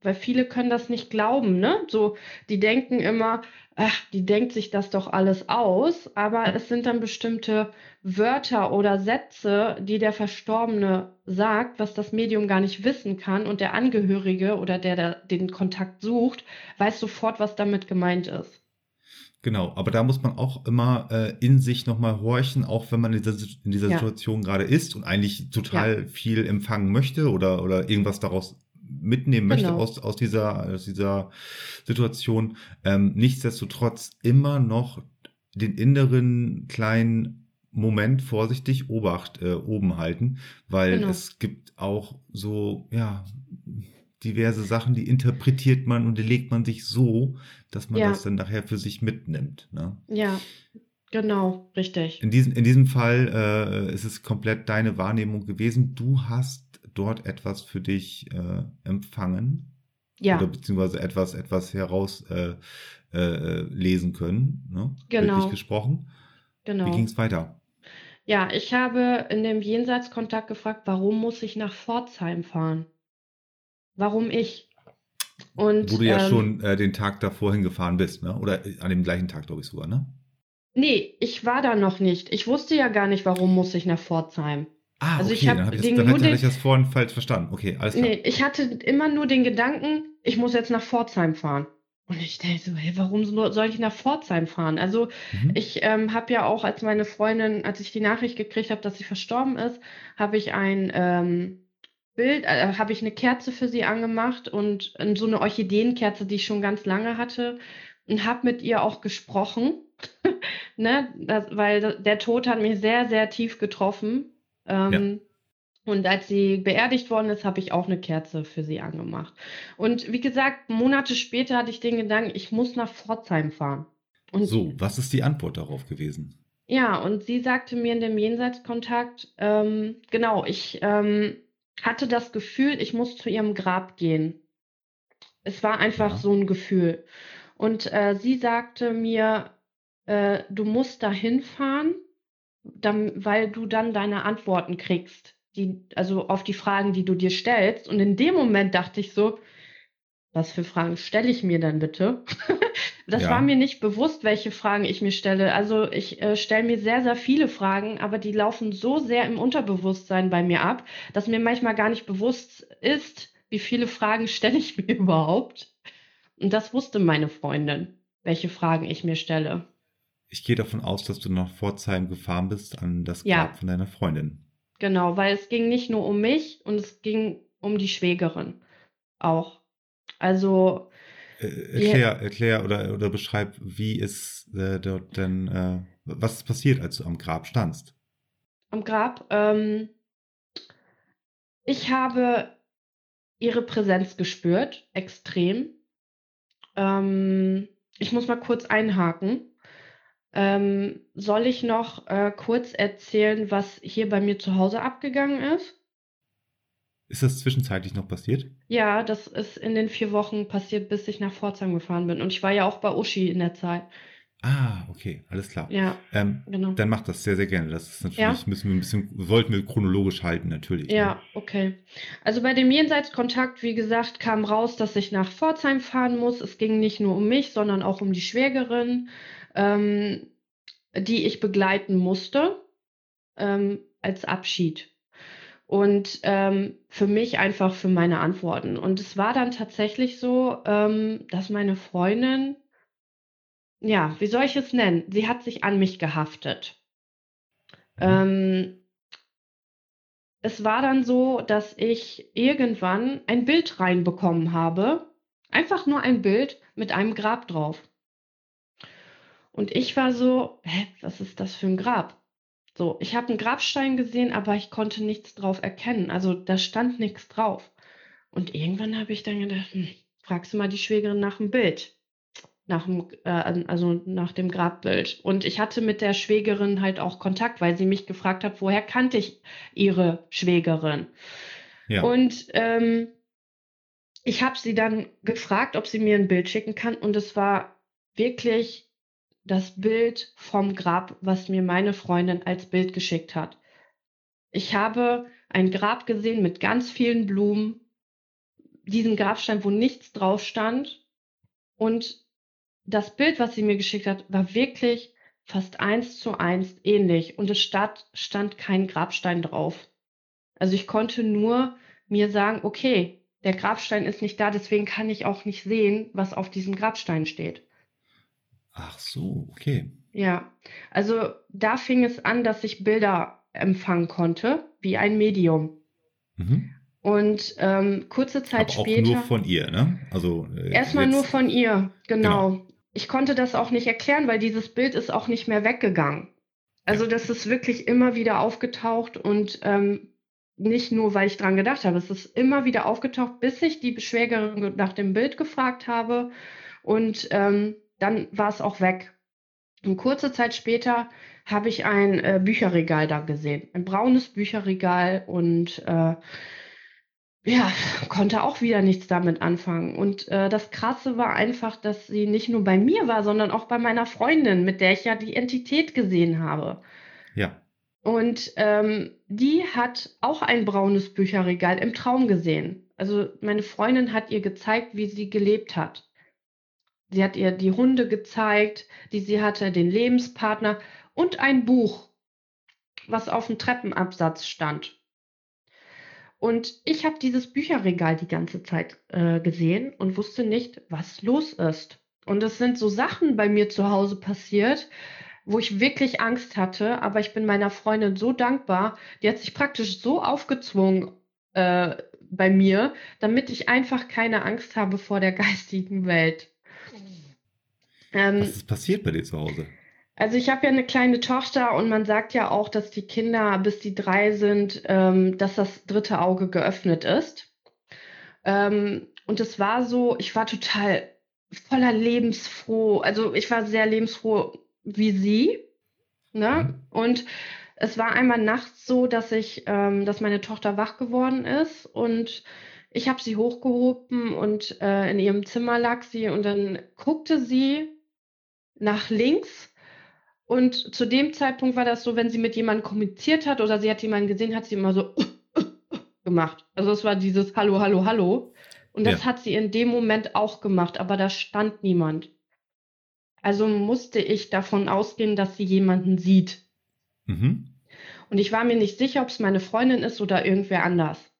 Weil viele können das nicht glauben, ne? So, die denken immer, ach, die denkt sich das doch alles aus, aber es sind dann bestimmte Wörter oder Sätze, die der Verstorbene sagt, was das Medium gar nicht wissen kann und der Angehörige oder der, der den Kontakt sucht, weiß sofort, was damit gemeint ist. Genau, aber da muss man auch immer äh, in sich nochmal horchen, auch wenn man in dieser, in dieser ja. Situation gerade ist und eigentlich total ja. viel empfangen möchte oder, oder irgendwas daraus mitnehmen möchte genau. aus, aus, dieser, aus dieser Situation. Ähm, nichtsdestotrotz immer noch den inneren kleinen Moment vorsichtig Obacht äh, oben halten, weil genau. es gibt auch so, ja, diverse Sachen, die interpretiert man und die legt man sich so, dass man ja. das dann nachher für sich mitnimmt. Ne? Ja, genau, richtig. In diesem, in diesem Fall äh, ist es komplett deine Wahrnehmung gewesen. Du hast dort etwas für dich äh, empfangen. Ja. Oder beziehungsweise etwas, etwas herauslesen äh, äh, lesen können. Ne? Genau. Wirklich gesprochen. Genau. Wie ging es weiter? Ja, ich habe in dem Jenseitskontakt gefragt, warum muss ich nach Pforzheim fahren? Warum ich? Und, Wo du ja ähm, schon äh, den Tag davor hingefahren bist, ne? Oder an dem gleichen Tag, glaube ich sogar, ne? Nee, ich war da noch nicht. Ich wusste ja gar nicht, warum muss ich nach Pforzheim. Ah, also okay, ich dann habe ich, dann hatte ich das vorhin falsch verstanden. Okay, alles klar. Nee, ich hatte immer nur den Gedanken, ich muss jetzt nach Pforzheim fahren. Und ich dachte so, hey, warum soll ich nach Pforzheim fahren? Also mhm. ich ähm, habe ja auch, als meine Freundin, als ich die Nachricht gekriegt habe, dass sie verstorben ist, habe ich ein ähm, Bild, äh, habe ich eine Kerze für sie angemacht und äh, so eine Orchideenkerze, die ich schon ganz lange hatte und habe mit ihr auch gesprochen, ne, das, weil der Tod hat mich sehr, sehr tief getroffen ähm, ja. Und als sie beerdigt worden ist, habe ich auch eine Kerze für sie angemacht. Und wie gesagt, Monate später hatte ich den Gedanken, ich muss nach Pforzheim fahren. Und so, was ist die Antwort darauf gewesen? Ja, und sie sagte mir in dem Jenseitskontakt, ähm, genau, ich ähm, hatte das Gefühl, ich muss zu ihrem Grab gehen. Es war einfach ja. so ein Gefühl. Und äh, sie sagte mir, äh, du musst da hinfahren dann, weil du dann deine Antworten kriegst, die, also auf die Fragen, die du dir stellst. Und in dem Moment dachte ich so, was für Fragen stelle ich mir denn bitte? das ja. war mir nicht bewusst, welche Fragen ich mir stelle. Also ich äh, stelle mir sehr, sehr viele Fragen, aber die laufen so sehr im Unterbewusstsein bei mir ab, dass mir manchmal gar nicht bewusst ist, wie viele Fragen stelle ich mir überhaupt. Und das wusste meine Freundin, welche Fragen ich mir stelle. Ich gehe davon aus, dass du nach Pforzheim gefahren bist an das Grab ja. von deiner Freundin. Genau, weil es ging nicht nur um mich und es ging um die Schwägerin auch. Also äh, erklär, erklär oder, oder beschreib, wie ist äh, dort denn, äh, was ist passiert, als du am Grab standst? Am Grab, ähm, ich habe ihre Präsenz gespürt, extrem. Ähm, ich muss mal kurz einhaken. Ähm, soll ich noch äh, kurz erzählen, was hier bei mir zu Hause abgegangen ist? Ist das zwischenzeitlich noch passiert? Ja, das ist in den vier Wochen passiert, bis ich nach Pforzheim gefahren bin. Und ich war ja auch bei Uschi in der Zeit. Ah, okay, alles klar. Ja, ähm, genau. Dann macht das sehr, sehr gerne. Das ist natürlich, ja? müssen wir ein bisschen, sollten wir chronologisch halten, natürlich. Ja, ne? okay. Also bei dem Jenseitskontakt, wie gesagt, kam raus, dass ich nach Pforzheim fahren muss. Es ging nicht nur um mich, sondern auch um die Schwägerin ähm, die ich begleiten musste ähm, als Abschied. Und ähm, für mich einfach für meine Antworten. Und es war dann tatsächlich so, ähm, dass meine Freundin, ja, wie soll ich es nennen? Sie hat sich an mich gehaftet. Mhm. Ähm, es war dann so, dass ich irgendwann ein Bild reinbekommen habe. Einfach nur ein Bild mit einem Grab drauf. Und ich war so, hä, was ist das für ein Grab? So, ich habe einen Grabstein gesehen, aber ich konnte nichts drauf erkennen. Also da stand nichts drauf. Und irgendwann habe ich dann gedacht, hm, fragst du mal die Schwägerin nach dem Bild. Nach dem, äh, also nach dem Grabbild. Und ich hatte mit der Schwägerin halt auch Kontakt, weil sie mich gefragt hat, woher kannte ich ihre Schwägerin. Ja. Und ähm, ich habe sie dann gefragt, ob sie mir ein Bild schicken kann. Und es war wirklich das Bild vom Grab, was mir meine Freundin als Bild geschickt hat. Ich habe ein Grab gesehen mit ganz vielen Blumen, diesen Grabstein, wo nichts drauf stand. Und das Bild, was sie mir geschickt hat, war wirklich fast eins zu eins ähnlich. Und es stand, stand kein Grabstein drauf. Also ich konnte nur mir sagen, okay, der Grabstein ist nicht da, deswegen kann ich auch nicht sehen, was auf diesem Grabstein steht. Ach so, okay. Ja, also da fing es an, dass ich Bilder empfangen konnte, wie ein Medium. Mhm. Und ähm, kurze Zeit Aber auch später. nur von ihr, ne? Also äh, erstmal nur von ihr, genau. genau. Ich konnte das auch nicht erklären, weil dieses Bild ist auch nicht mehr weggegangen. Also das ist wirklich immer wieder aufgetaucht und ähm, nicht nur, weil ich dran gedacht habe, es ist immer wieder aufgetaucht, bis ich die Schwägerin nach dem Bild gefragt habe und ähm, dann war es auch weg. Und kurze Zeit später habe ich ein äh, Bücherregal da gesehen, ein braunes Bücherregal und äh, ja, konnte auch wieder nichts damit anfangen. Und äh, das Krasse war einfach, dass sie nicht nur bei mir war, sondern auch bei meiner Freundin, mit der ich ja die Entität gesehen habe. Ja. Und ähm, die hat auch ein braunes Bücherregal im Traum gesehen. Also meine Freundin hat ihr gezeigt, wie sie gelebt hat. Sie hat ihr die Hunde gezeigt, die sie hatte, den Lebenspartner und ein Buch, was auf dem Treppenabsatz stand. Und ich habe dieses Bücherregal die ganze Zeit äh, gesehen und wusste nicht, was los ist. Und es sind so Sachen bei mir zu Hause passiert, wo ich wirklich Angst hatte, aber ich bin meiner Freundin so dankbar. Die hat sich praktisch so aufgezwungen äh, bei mir, damit ich einfach keine Angst habe vor der geistigen Welt. Ähm, Was passiert bei dir zu Hause? Also ich habe ja eine kleine Tochter und man sagt ja auch, dass die Kinder, bis die drei sind, ähm, dass das dritte Auge geöffnet ist. Ähm, und es war so, ich war total voller lebensfroh, also ich war sehr lebensfroh wie sie. Ne? Mhm. Und es war einmal nachts so, dass ich, ähm, dass meine Tochter wach geworden ist und ich habe sie hochgehoben und äh, in ihrem Zimmer lag sie und dann guckte sie nach links und zu dem Zeitpunkt war das so, wenn sie mit jemandem kommuniziert hat oder sie hat jemanden gesehen, hat sie immer so gemacht. Also es war dieses Hallo, Hallo, Hallo. Und das ja. hat sie in dem Moment auch gemacht, aber da stand niemand. Also musste ich davon ausgehen, dass sie jemanden sieht. Mhm. Und ich war mir nicht sicher, ob es meine Freundin ist oder irgendwer anders.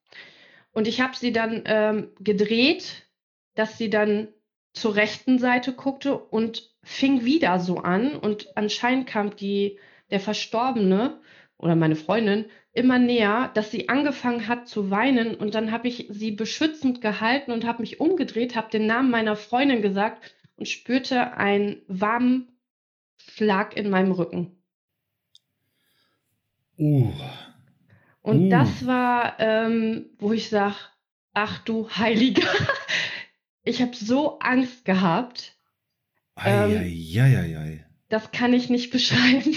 Und ich habe sie dann ähm, gedreht, dass sie dann zur rechten Seite guckte und fing wieder so an. Und anscheinend kam die, der Verstorbene oder meine Freundin immer näher, dass sie angefangen hat zu weinen. Und dann habe ich sie beschützend gehalten und habe mich umgedreht, habe den Namen meiner Freundin gesagt und spürte einen warmen Schlag in meinem Rücken. Uh. Und uh. das war, ähm, wo ich sage, ach du Heiliger, ich habe so Angst gehabt. Eieieiei. Ähm, das kann ich nicht beschreiben.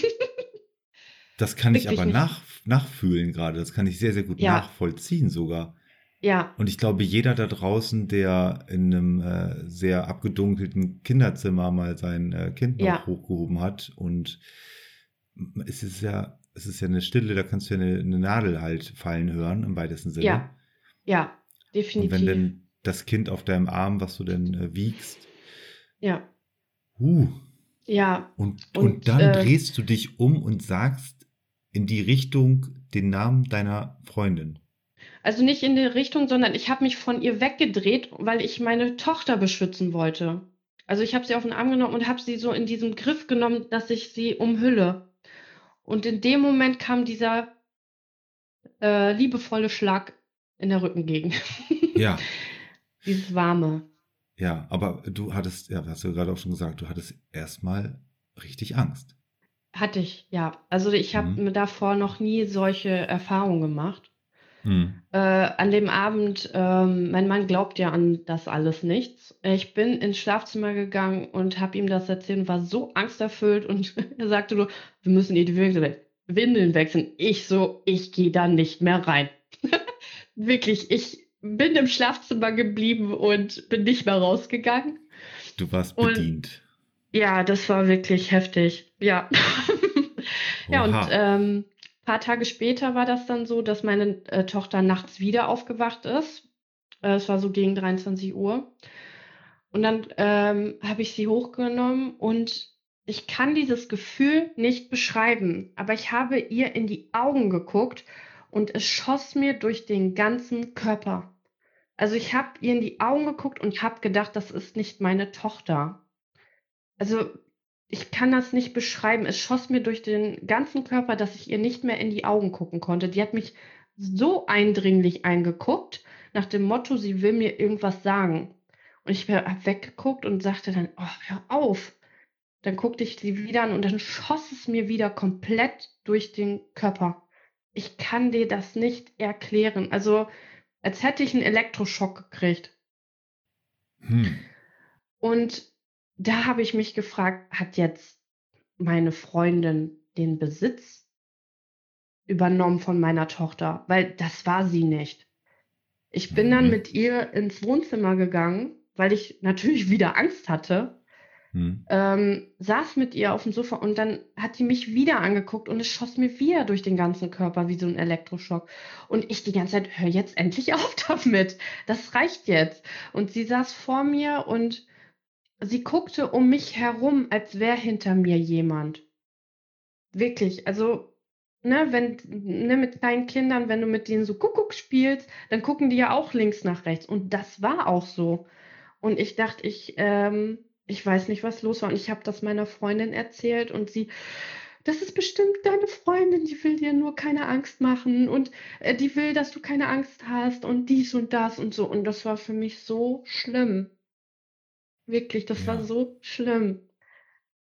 das kann ich aber nach, nachfühlen gerade. Das kann ich sehr, sehr gut ja. nachvollziehen sogar. Ja. Und ich glaube, jeder da draußen, der in einem äh, sehr abgedunkelten Kinderzimmer mal sein äh, Kind noch ja. hochgehoben hat und es ist ja, es ist ja eine Stille, da kannst du ja eine, eine Nadel halt fallen hören, im weitesten Sinne. Ja, ja, definitiv. Und wenn denn das Kind auf deinem Arm, was du denn äh, wiegst. Ja. Uh. Ja. Und, und, und dann äh, drehst du dich um und sagst in die Richtung den Namen deiner Freundin. Also nicht in die Richtung, sondern ich habe mich von ihr weggedreht, weil ich meine Tochter beschützen wollte. Also ich habe sie auf den Arm genommen und habe sie so in diesem Griff genommen, dass ich sie umhülle. Und in dem Moment kam dieser äh, liebevolle Schlag in der Rückengegend. Ja. Dieses Warme. Ja, aber du hattest, ja, hast du gerade auch schon gesagt, du hattest erstmal richtig Angst. Hatte ich, ja. Also ich habe mhm. davor noch nie solche Erfahrungen gemacht. Hm. Äh, an dem Abend, ähm, mein Mann glaubt ja an das alles nichts. Ich bin ins Schlafzimmer gegangen und habe ihm das erzählt und war so angsterfüllt und er sagte nur, wir müssen die Windeln wechseln. Ich so, ich gehe da nicht mehr rein. Wirklich, ich bin im Schlafzimmer geblieben und bin nicht mehr rausgegangen. Du warst bedient. Und, ja, das war wirklich heftig. Ja. ja, und ähm, paar Tage später war das dann so, dass meine äh, Tochter nachts wieder aufgewacht ist. Äh, es war so gegen 23 Uhr. Und dann ähm, habe ich sie hochgenommen und ich kann dieses Gefühl nicht beschreiben, aber ich habe ihr in die Augen geguckt und es schoss mir durch den ganzen Körper. Also ich habe ihr in die Augen geguckt und habe gedacht, das ist nicht meine Tochter. Also ich kann das nicht beschreiben. Es schoss mir durch den ganzen Körper, dass ich ihr nicht mehr in die Augen gucken konnte. Die hat mich so eindringlich eingeguckt, nach dem Motto, sie will mir irgendwas sagen. Und ich habe weggeguckt und sagte dann, oh, hör auf. Dann guckte ich sie wieder an und dann schoss es mir wieder komplett durch den Körper. Ich kann dir das nicht erklären. Also, als hätte ich einen Elektroschock gekriegt. Hm. Und da habe ich mich gefragt, hat jetzt meine Freundin den Besitz übernommen von meiner Tochter? Weil das war sie nicht. Ich bin dann mhm. mit ihr ins Wohnzimmer gegangen, weil ich natürlich wieder Angst hatte. Hm. Ähm, saß mit ihr auf dem Sofa und dann hat die mich wieder angeguckt und es schoss mir wieder durch den ganzen Körper wie so ein Elektroschock. Und ich die ganze Zeit, hör jetzt endlich auf damit. Das reicht jetzt. Und sie saß vor mir und sie guckte um mich herum, als wäre hinter mir jemand. Wirklich, also, ne, wenn, ne, mit kleinen Kindern, wenn du mit denen so Kuckuck spielst, dann gucken die ja auch links nach rechts. Und das war auch so. Und ich dachte, ich, ähm, ich weiß nicht, was los war. Und ich habe das meiner Freundin erzählt und sie, das ist bestimmt deine Freundin, die will dir nur keine Angst machen und äh, die will, dass du keine Angst hast und dies und das und so. Und das war für mich so schlimm. Wirklich, das ja. war so schlimm.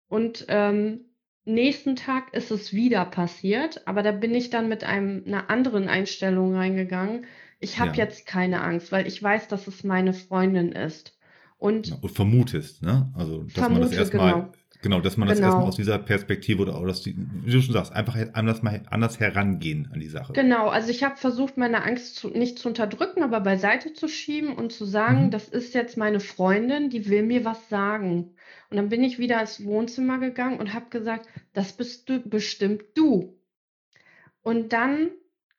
Und ähm, nächsten Tag ist es wieder passiert, aber da bin ich dann mit einem, einer anderen Einstellung reingegangen. Ich habe ja. jetzt keine Angst, weil ich weiß, dass es meine Freundin ist. Und, und vermutest, ne? Also, dass vermute, man das erstmal genau. Genau, dass man das genau. erstmal aus dieser Perspektive oder, oder die, wie du schon sagst, einfach anders, mal, anders herangehen an die Sache. Genau, also ich habe versucht, meine Angst zu, nicht zu unterdrücken, aber beiseite zu schieben und zu sagen, mhm. das ist jetzt meine Freundin, die will mir was sagen. Und dann bin ich wieder ins Wohnzimmer gegangen und habe gesagt, das bist du bestimmt du. Und dann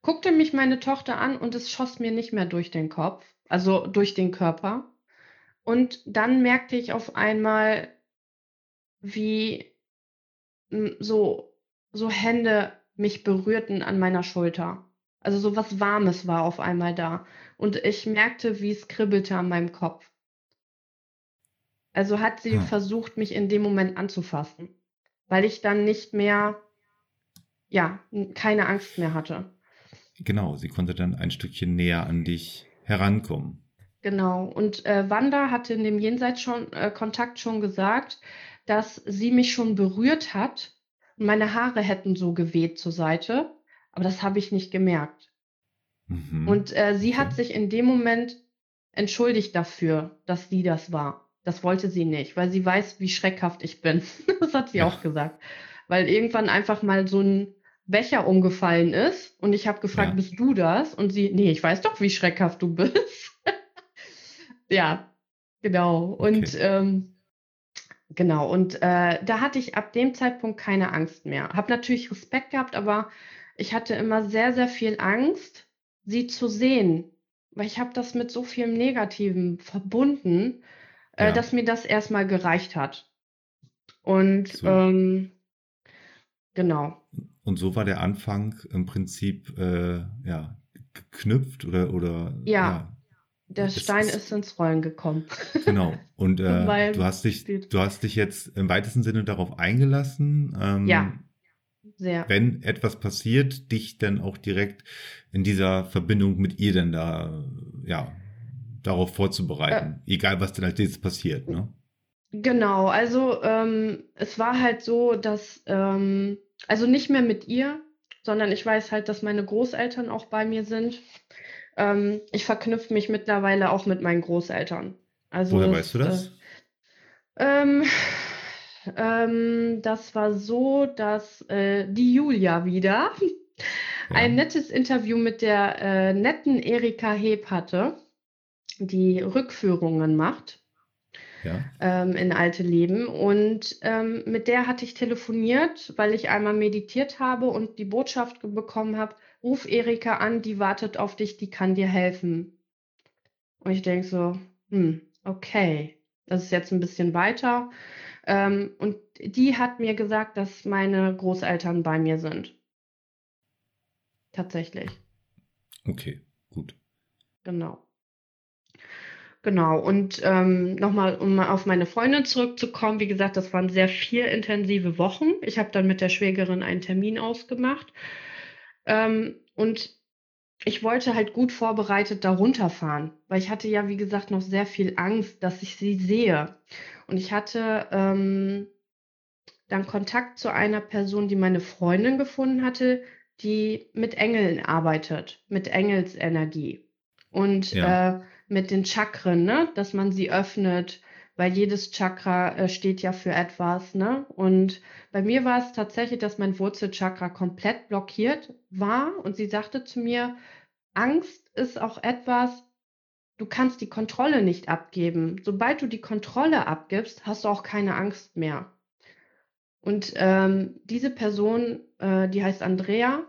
guckte mich meine Tochter an und es schoss mir nicht mehr durch den Kopf, also durch den Körper. Und dann merkte ich auf einmal, wie hm, so, so Hände mich berührten an meiner Schulter. Also so was Warmes war auf einmal da. Und ich merkte, wie es kribbelte an meinem Kopf. Also hat sie hm. versucht, mich in dem Moment anzufassen, weil ich dann nicht mehr, ja, keine Angst mehr hatte. Genau, sie konnte dann ein Stückchen näher an dich herankommen. Genau. Und äh, Wanda hatte in dem Jenseits schon äh, Kontakt schon gesagt, dass sie mich schon berührt hat. Meine Haare hätten so geweht zur Seite, aber das habe ich nicht gemerkt. Mhm. Und äh, sie okay. hat sich in dem Moment entschuldigt dafür, dass sie das war. Das wollte sie nicht, weil sie weiß, wie schreckhaft ich bin. das hat sie ja. auch gesagt. Weil irgendwann einfach mal so ein Becher umgefallen ist und ich habe gefragt, ja. bist du das? Und sie, nee, ich weiß doch, wie schreckhaft du bist. ja, genau. Okay. Und ähm, Genau, und äh, da hatte ich ab dem Zeitpunkt keine Angst mehr. Hab natürlich Respekt gehabt, aber ich hatte immer sehr, sehr viel Angst, sie zu sehen, weil ich habe das mit so vielem Negativen verbunden, äh, ja. dass mir das erstmal gereicht hat. Und so. ähm, genau. Und so war der Anfang im Prinzip äh, ja geknüpft oder oder ja. ja der Stein ist, ist, ins Rollen gekommen. Genau. Und äh, du hast dich, du hast dich jetzt im weitesten Sinne darauf eingelassen. Ähm, ja. Sehr. Wenn etwas passiert, dich dann auch direkt in dieser Verbindung mit ihr dann da, ja, darauf vorzubereiten. Äh, Egal, was denn als nächstes passiert, ne? Genau. Also, ähm, es war halt so, dass, ähm, also nicht mehr mit ihr, sondern ich weiß halt, dass meine Großeltern auch bei mir sind. Ähm, ich verknüpfe mich mittlerweile auch mit meinen Großeltern. Also Woher das, weißt du das? Äh, ähm, ähm, das war so, dass äh, die Julia wieder ja. ein nettes Interview mit der äh, netten Erika Heb hatte, die Rückführungen macht. Ja. Ähm, in alte Leben. Und ähm, mit der hatte ich telefoniert, weil ich einmal meditiert habe und die Botschaft bekommen habe, ruf Erika an, die wartet auf dich, die kann dir helfen. Und ich denke so, hm, okay, das ist jetzt ein bisschen weiter. Ähm, und die hat mir gesagt, dass meine Großeltern bei mir sind. Tatsächlich. Okay, gut. Genau. Genau, und ähm, nochmal, um auf meine Freundin zurückzukommen, wie gesagt, das waren sehr vier intensive Wochen. Ich habe dann mit der Schwägerin einen Termin ausgemacht. Ähm, und ich wollte halt gut vorbereitet da runterfahren, weil ich hatte ja, wie gesagt, noch sehr viel Angst, dass ich sie sehe. Und ich hatte ähm, dann Kontakt zu einer Person, die meine Freundin gefunden hatte, die mit Engeln arbeitet, mit Engelsenergie. Und ja. äh, mit den Chakren, ne? dass man sie öffnet, weil jedes Chakra äh, steht ja für etwas. Ne? Und bei mir war es tatsächlich, dass mein Wurzelchakra komplett blockiert war und sie sagte zu mir, Angst ist auch etwas, du kannst die Kontrolle nicht abgeben. Sobald du die Kontrolle abgibst, hast du auch keine Angst mehr. Und ähm, diese Person, äh, die heißt Andrea,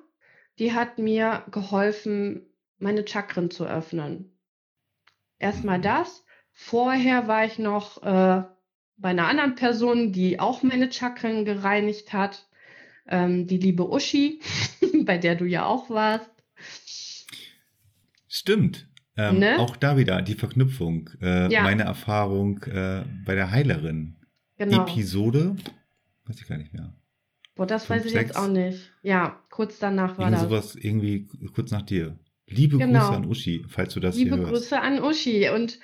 die hat mir geholfen, meine Chakren zu öffnen. Erstmal das. Vorher war ich noch äh, bei einer anderen Person, die auch meine Chakren gereinigt hat. Ähm, die liebe Uschi, bei der du ja auch warst. Stimmt. Ähm, ne? Auch da wieder die Verknüpfung. Äh, ja. Meine Erfahrung äh, bei der Heilerin. Genau. Episode, weiß ich gar nicht mehr. Boah, das Fünf, weiß ich sechs. jetzt auch nicht. Ja, kurz danach war Irgend das. sowas irgendwie kurz nach dir. Liebe genau. Grüße an Uschi, falls du das Liebe hier hörst. Grüße an Uschi. Und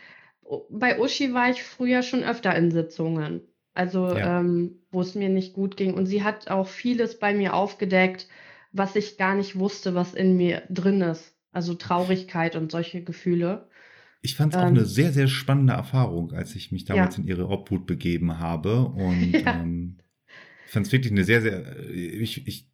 bei Uschi war ich früher schon öfter in Sitzungen. Also, ja. ähm, wo es mir nicht gut ging. Und sie hat auch vieles bei mir aufgedeckt, was ich gar nicht wusste, was in mir drin ist. Also Traurigkeit und solche Gefühle. Ich fand es ähm, auch eine sehr, sehr spannende Erfahrung, als ich mich damals ja. in ihre Obhut begeben habe. Und ja. ähm, ich fand es wirklich eine sehr, sehr. Ich, ich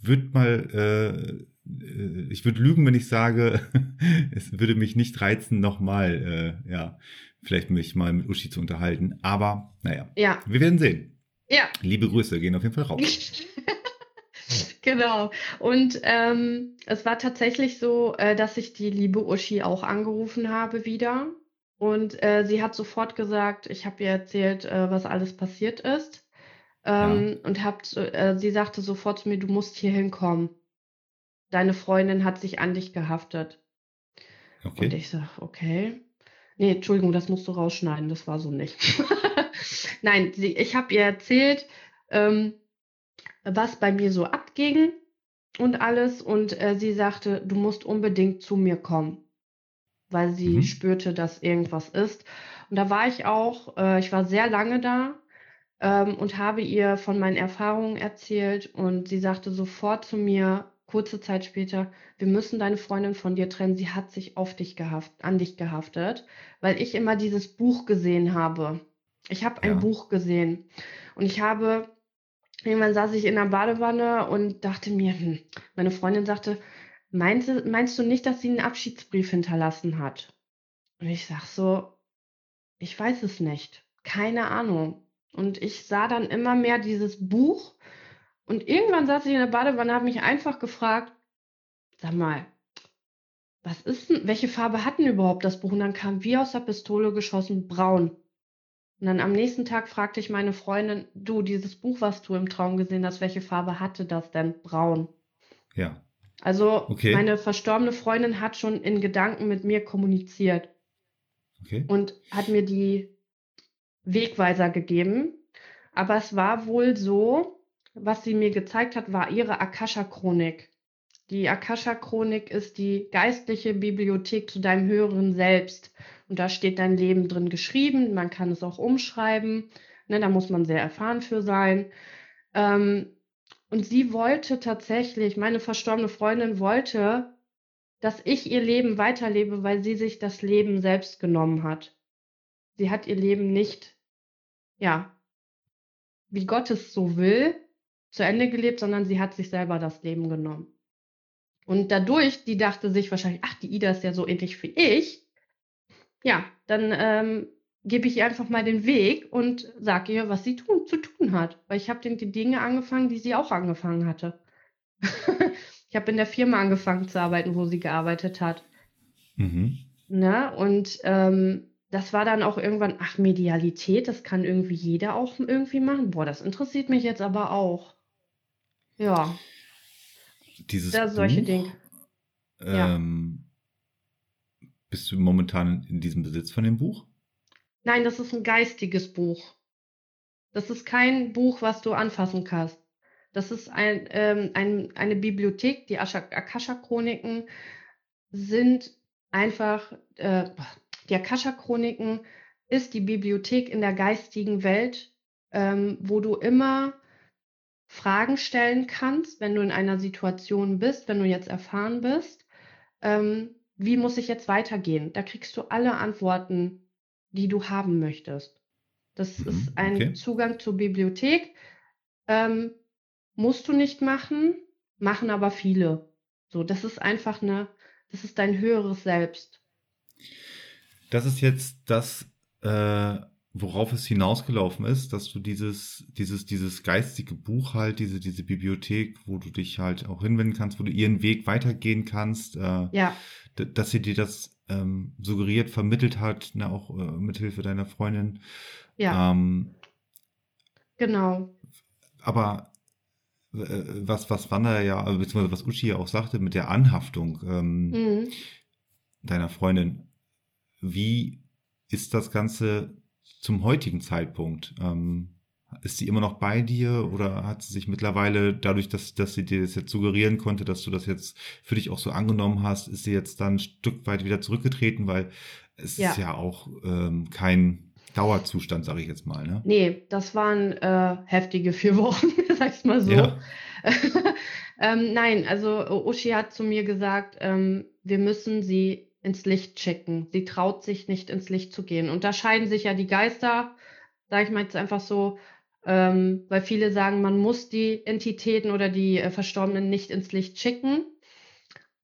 würde mal äh, äh, ich würde lügen, wenn ich sage, es würde mich nicht reizen, nochmal, äh, ja, vielleicht mich mal mit Uschi zu unterhalten. Aber naja, ja. wir werden sehen. Ja. Liebe Grüße, gehen auf jeden Fall raus. genau. Und ähm, es war tatsächlich so, äh, dass ich die liebe Uschi auch angerufen habe wieder. Und äh, sie hat sofort gesagt, ich habe ihr erzählt, äh, was alles passiert ist. Ähm, ja. Und hab, äh, sie sagte sofort zu mir, du musst hier hinkommen deine Freundin hat sich an dich gehaftet. Okay. Und ich sage, okay. Nee, Entschuldigung, das musst du rausschneiden, das war so nicht. Nein, ich habe ihr erzählt, ähm, was bei mir so abging und alles. Und äh, sie sagte, du musst unbedingt zu mir kommen, weil sie mhm. spürte, dass irgendwas ist. Und da war ich auch, äh, ich war sehr lange da ähm, und habe ihr von meinen Erfahrungen erzählt. Und sie sagte sofort zu mir, kurze Zeit später, wir müssen deine Freundin von dir trennen, sie hat sich auf dich gehaft, an dich gehaftet, weil ich immer dieses Buch gesehen habe. Ich habe ein ja. Buch gesehen und ich habe, irgendwann saß ich in der Badewanne und dachte mir, hm, meine Freundin sagte, meinst, meinst du nicht, dass sie einen Abschiedsbrief hinterlassen hat? Und ich sag so, ich weiß es nicht, keine Ahnung. Und ich sah dann immer mehr dieses Buch und irgendwann saß ich in der Badewanne, habe mich einfach gefragt, sag mal, was ist denn, welche Farbe hat denn überhaupt das Buch? Und dann kam wie aus der Pistole geschossen, braun. Und dann am nächsten Tag fragte ich meine Freundin, du, dieses Buch, was du im Traum gesehen hast, welche Farbe hatte das denn? Braun. Ja. Also okay. meine verstorbene Freundin hat schon in Gedanken mit mir kommuniziert. Okay. Und hat mir die Wegweiser gegeben. Aber es war wohl so, was sie mir gezeigt hat, war ihre Akasha-Chronik. Die Akasha-Chronik ist die geistliche Bibliothek zu deinem höheren Selbst. Und da steht dein Leben drin geschrieben. Man kann es auch umschreiben. Ne, da muss man sehr erfahren für sein. Ähm, und sie wollte tatsächlich, meine verstorbene Freundin wollte, dass ich ihr Leben weiterlebe, weil sie sich das Leben selbst genommen hat. Sie hat ihr Leben nicht, ja, wie Gott es so will, zu Ende gelebt, sondern sie hat sich selber das Leben genommen. Und dadurch, die dachte sich wahrscheinlich, ach, die Ida ist ja so ähnlich wie ich. Ja, dann ähm, gebe ich ihr einfach mal den Weg und sage ihr, was sie tun, zu tun hat. Weil ich habe die Dinge angefangen, die sie auch angefangen hatte. ich habe in der Firma angefangen zu arbeiten, wo sie gearbeitet hat. Mhm. Ne? Und ähm, das war dann auch irgendwann, ach, Medialität, das kann irgendwie jeder auch irgendwie machen. Boah, das interessiert mich jetzt aber auch. Ja. Dieses Da solche Buch, Dinge. Ja. ähm, bist du momentan in diesem Besitz von dem Buch? Nein, das ist ein geistiges Buch. Das ist kein Buch, was du anfassen kannst. Das ist ein, ähm, ein, eine Bibliothek. Die Asha- Akasha-Chroniken sind einfach, äh, die Akasha-Chroniken ist die Bibliothek in der geistigen Welt, ähm, wo du immer Fragen stellen kannst, wenn du in einer Situation bist, wenn du jetzt erfahren bist, ähm, wie muss ich jetzt weitergehen? Da kriegst du alle Antworten, die du haben möchtest. Das Mhm, ist ein okay. Zugang zur Bibliothek. Ähm, musst du nicht machen, machen aber viele. So, das ist einfach eine, das ist dein höheres Selbst. Das ist jetzt das, äh, worauf es hinausgelaufen ist, dass du dieses, dieses, dieses geistige Buch halt, diese, diese Bibliothek, wo du dich halt auch hinwenden kannst, wo du ihren Weg weitergehen kannst, äh, Ja, dass sie dir das ähm, suggeriert, vermittelt hat, ne, auch äh, mithilfe deiner Freundin. ja, Ähm, genau. aber äh, was, was Wanda ja, äh, beziehungsweise was Uschi ja auch sagte mit der Anhaftung ähm, Mhm. deiner Freundin, wie ist das Ganze zum heutigen Zeitpunkt? Ähm, ist sie immer noch bei dir oder hat sie sich mittlerweile, dadurch, dass, dass sie dir das jetzt suggerieren konnte, dass du das jetzt für dich auch so angenommen hast, ist sie jetzt dann ein Stück weit wieder zurückgetreten, weil es Ja. ist ja auch ähm, kein Dauerzustand, sage ich jetzt mal. Ne? Nee, das waren äh, heftige vier Wochen, sag ich mal so. Ja. ähm, nein, also Uschi hat zu mir gesagt, ähm, wir müssen sie ins Licht schicken. Sie traut sich nicht ins Licht zu gehen. Und da scheiden sich ja die Geister, sage ich mal jetzt einfach so, ähm, weil viele sagen, man muss die Entitäten oder die äh, Verstorbenen nicht ins Licht schicken.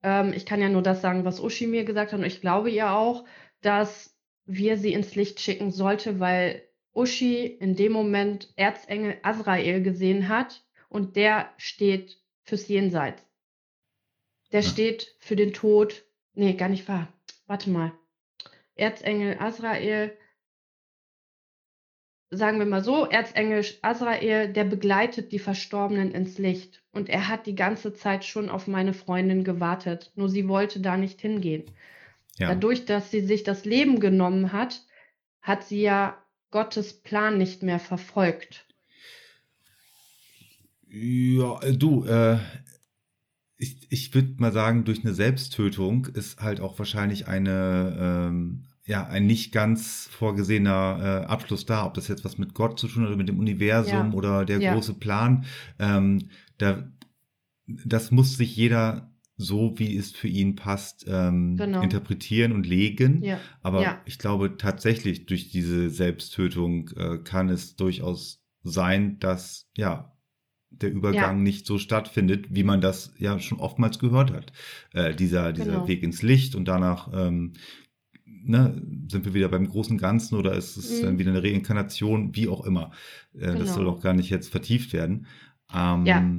Ähm, ich kann ja nur das sagen, was Uschi mir gesagt hat. Und ich glaube ihr auch, dass wir sie ins Licht schicken sollte, weil Uschi in dem Moment Erzengel Azrael gesehen hat und der steht fürs Jenseits. Der Ja. steht für den Tod. Nee, gar nicht wahr. Warte mal. Erzengel Azrael, sagen wir mal so, Erzengel Azrael, der begleitet die Verstorbenen ins Licht. Und er hat die ganze Zeit schon auf meine Freundin gewartet. Nur sie wollte da nicht hingehen. Ja. Dadurch, dass sie sich das Leben genommen hat, hat sie ja Gottes Plan nicht mehr verfolgt. Ja, äh, du, äh, ich, ich würde mal sagen, durch eine Selbsttötung ist halt auch wahrscheinlich eine, ähm, ja, ein nicht ganz vorgesehener äh, Abschluss da, ob das jetzt was mit Gott zu tun hat oder mit dem Universum Ja. oder der Ja. große Plan. Ähm, da, das muss sich jeder so, wie es für ihn passt, ähm, Genau. interpretieren und legen. Ja, Aber ich glaube tatsächlich durch diese Selbsttötung äh, kann es durchaus sein, dass ja der Übergang Ja. nicht so stattfindet, wie man das ja schon oftmals gehört hat. Äh, dieser dieser Genau. Weg ins Licht und danach ähm, ne, sind wir wieder beim großen Ganzen oder ist es Mhm. dann wieder eine Reinkarnation, wie auch immer. Äh, Das Genau. soll auch gar nicht jetzt vertieft werden. Ähm, Ja.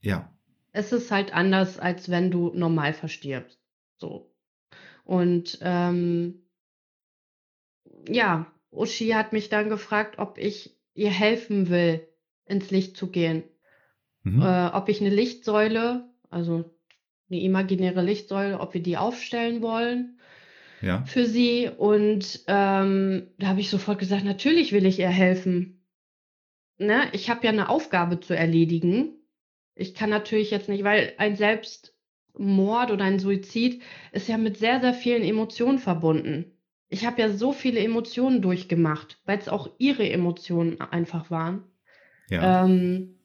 Ja. es ist halt anders, als wenn du normal verstirbst. So. Und ähm, ja, Uschi hat mich dann gefragt, ob ich ihr helfen will, ins Licht zu gehen. Mhm. Äh, ob ich eine Lichtsäule, also eine imaginäre Lichtsäule, ob wir die aufstellen wollen. ja. für sie und ähm, da habe ich sofort gesagt, natürlich will ich ihr helfen. Ne? Ich habe ja eine Aufgabe zu erledigen. Ich kann natürlich jetzt nicht, weil ein Selbstmord oder ein Suizid ist ja mit sehr, sehr vielen Emotionen verbunden. Ich habe ja so viele Emotionen durchgemacht, weil es auch ihre Emotionen einfach waren. Ja. Ähm,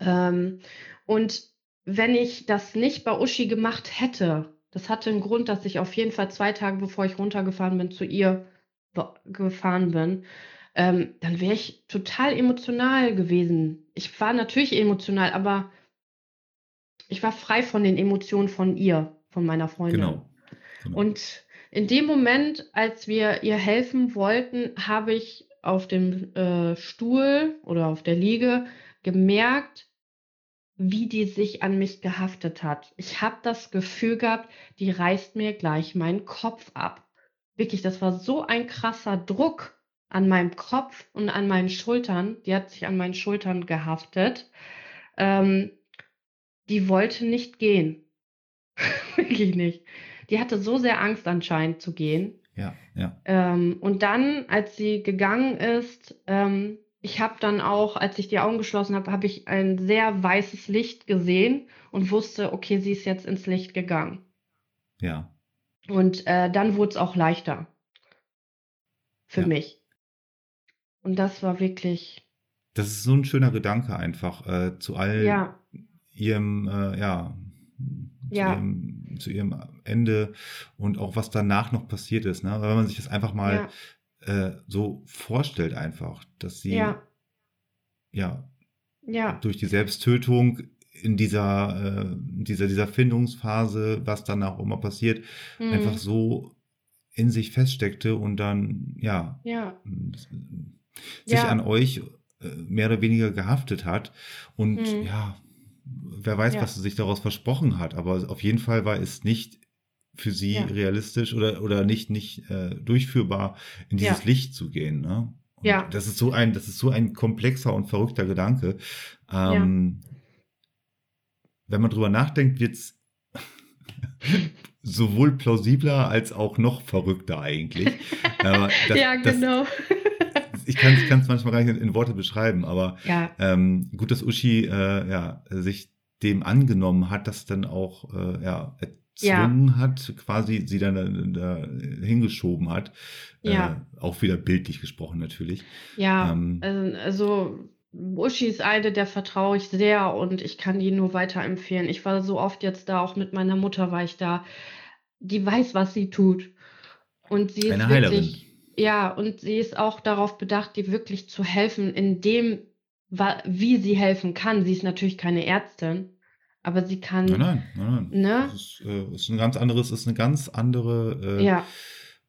ähm, und wenn ich das nicht bei Uschi gemacht hätte, das hatte einen Grund, dass ich auf jeden Fall zwei Tage bevor ich runtergefahren bin, zu ihr gefahren bin, ähm, dann wäre ich total emotional gewesen. Ich war natürlich emotional, aber ich war frei von den Emotionen von ihr, von meiner Freundin. genau. genau. Und in dem Moment, als wir ihr helfen wollten, habe ich auf dem äh, Stuhl oder auf der Liege gemerkt, wie die sich an mich gehaftet hat. Ich habe das Gefühl gehabt, die reißt mir gleich meinen Kopf ab. Wirklich, das war so ein krasser Druck an meinem Kopf und an meinen Schultern. Die hat sich an meinen Schultern gehaftet. Ähm, die wollte nicht gehen. Wirklich nicht. Die hatte so sehr Angst anscheinend zu gehen. Ja, ja. Ähm, und dann, als sie gegangen ist, ähm, ich habe dann auch, als ich die Augen geschlossen habe, habe ich ein sehr weißes Licht gesehen und wusste, okay, sie ist jetzt ins Licht gegangen. Ja. Und äh, dann wurde es auch leichter für Ja. mich. Und das war wirklich, Das ist so ein schöner Gedanke einfach äh, zu all ja, ihrem, äh, ja, Ja. ihrem, zu ihrem Ende und auch was danach noch passiert ist. Ne? Wenn man sich das einfach mal ja, äh, so vorstellt einfach, dass sie ja, ja ja, durch die Selbsttötung in dieser, äh, dieser, dieser Findungsphase, was danach immer passiert, hm, einfach so in sich feststeckte und dann, ja, ja, sich an euch äh, mehr oder weniger gehaftet hat. Und Mhm. ja, wer weiß, Ja. was sie sich daraus versprochen hat. Aber auf jeden Fall war es nicht für sie Ja. realistisch oder, oder nicht, nicht äh, durchführbar, in dieses Ja. Licht zu gehen. Ne? Und Ja. Das ist so ein, das ist so ein komplexer und verrückter Gedanke. Ähm, Wenn man drüber nachdenkt, wird's sowohl plausibler als auch noch verrückter eigentlich. Das, ja, das, genau. ich kann es manchmal gar nicht in, in Worte beschreiben, aber ja, ähm, gut, dass Uschi äh, ja, sich dem angenommen hat, das dann auch äh, ja, erzwungen hat, quasi sie dann äh, da hingeschoben hat. Ja. Äh, auch wieder bildlich gesprochen natürlich. ja. Ähm, Also, also Uschi ist eine, der vertraue ich sehr und ich kann die nur weiterempfehlen. Ich war so oft jetzt da, auch mit meiner Mutter war ich da. Die weiß, was sie tut. Und sie ist Eine Heilerin. wirklich, ja, und sie ist auch darauf bedacht, dir wirklich zu helfen, in dem, wie sie helfen kann. Sie ist natürlich keine Ärztin, aber sie kann, Nein, nein, nein, nein. ne? Das ist, äh, ist ein ganz anderes, ist eine ganz andere äh, Ja,